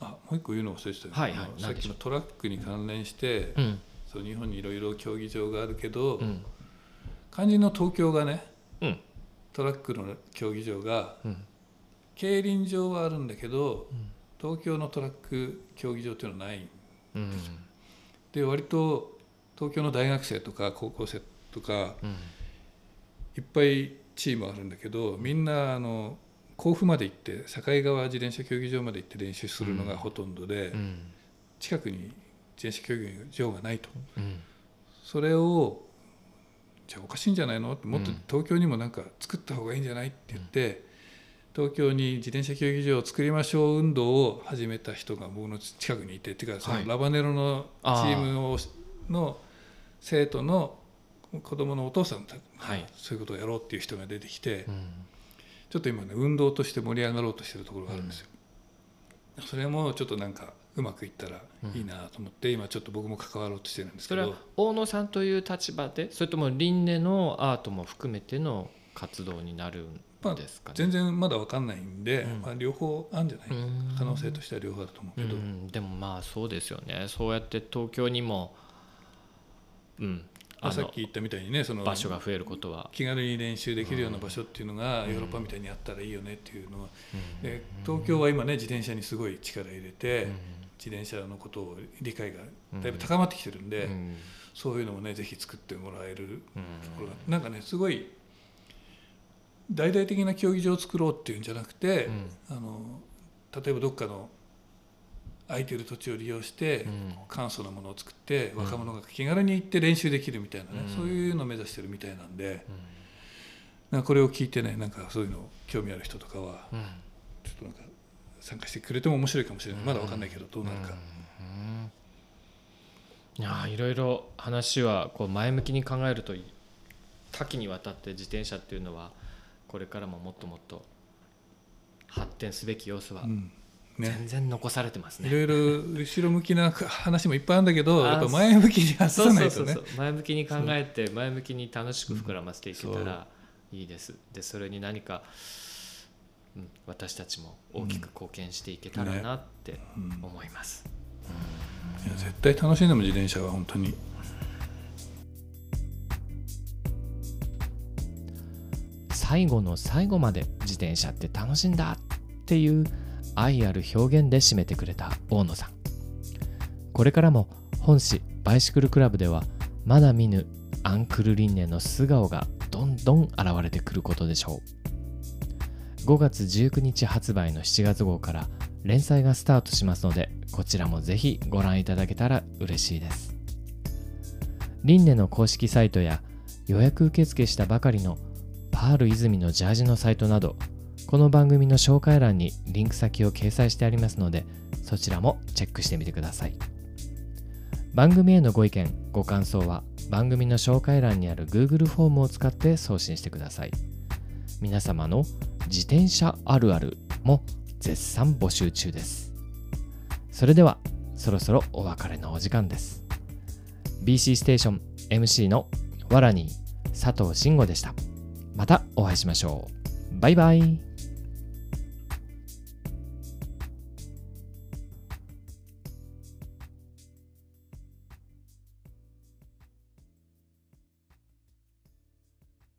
あもう一個言うの忘れてたよ、はいはい。さっきのトラックに関連して、うん。そう日本にいろいろ競技場があるけど、うん。肝心の東京がねうん。トラックの競技場がうん。競輪場はあるんだけど、東京のトラック競技場っていうのはないうん。で割と東京の大学生とか高校生とかうん。いっぱいチームあるんだけどみんなあの甲府まで行って境川自転車競技場まで行って練習するのがほとんどで、うん。近くに自転車競技場がないと。うん。それをじゃあおかしいんじゃないのってもっとうん。東京にもなんか作った方がいいんじゃないって言って、東京に自転車競技場を作りましょう運動を始めた人が僕の近くにいてっていうかそはい。のラバネロのチームをの生徒の子供のお父さんがはい。そういうことをやろうっていう人が出てきて、うんちょっと今ね運動として盛り上がろうとしてるところがあるんですよ。それもちょっとなんかうまくいったらいいなと思って、今ちょっと僕も関わろうとしてるんですけど。それは大野さんという立場でそれとも輪廻のアートも含めての活動になるんですかね、全然まだ分かんないんで、うん。まあ、両方あるんじゃないうん。可能性としては両方だと思うけど、うん、でもまあそうですよね。そうやって東京にも、うん、さっき言ったみたいにねその場所が増えることは、気軽に練習できるような場所っていうのがヨーロッパみたいにあったらいいよねっていうのは、で東京は今ね自転車にすごい力入れて、自転車のことを理解がだいぶ高まってきてるんで、うん。そういうのもねぜひ作ってもらえるうんところが。なんかねすごい大々的な競技場を作ろうっていうんじゃなくて、あの例えばどっかの空いてる土地を利用して、うん。簡素なものを作って若者が気軽に行って練習できるみたいなね、うん。そういうのを目指してるみたいなんで、なんかこれを聞いてねなんかそういうの興味ある人とかはうん。ちょっとなんか参加してくれても面白いかもしれない。まだわかんないけどどうなるか、うん。いやーいろいろ話はこう前向きに考えると多岐にわたって自転車っていうのはこれからももっともっと発展すべき要素はうんね。全然残されてますね。いろいろ後ろ向きな話もいっぱいあるんだけどあやっぱ前向きに話そうさないとね。前向きに考えて前向きに楽しく膨らませていけたらいいです。でそれに何か、うん、私たちも大きく貢献していけたらなってうん思います。いや絶対楽しいんだもん自転車は本当に。最後の最後まで自転車って楽しいんだっていう愛ある表現で締めてくれた大野さん。これからも本誌バイシクルクラブではまだ見ぬアンクルリンネの素顔がどんどん現れてくることでしょう。5月19日発売の7月号から連載がスタートしますのでこちらもぜひご覧いただけたら嬉しいです。リンネの公式サイトや予約受付したばかりのパール泉のジャージのサイトなどこの番組の紹介欄にリンク先を掲載してありますのでそちらもチェックしてみてください。番組へのご意見ご感想は番組の紹介欄にある Google フォームを使って送信してください。皆様の自転車あるあるも絶賛募集中です。それではそろそろお別れのお時間です。BC ステーション MC のわらに佐藤慎吾でした。またお会いしましょう。バイバイ。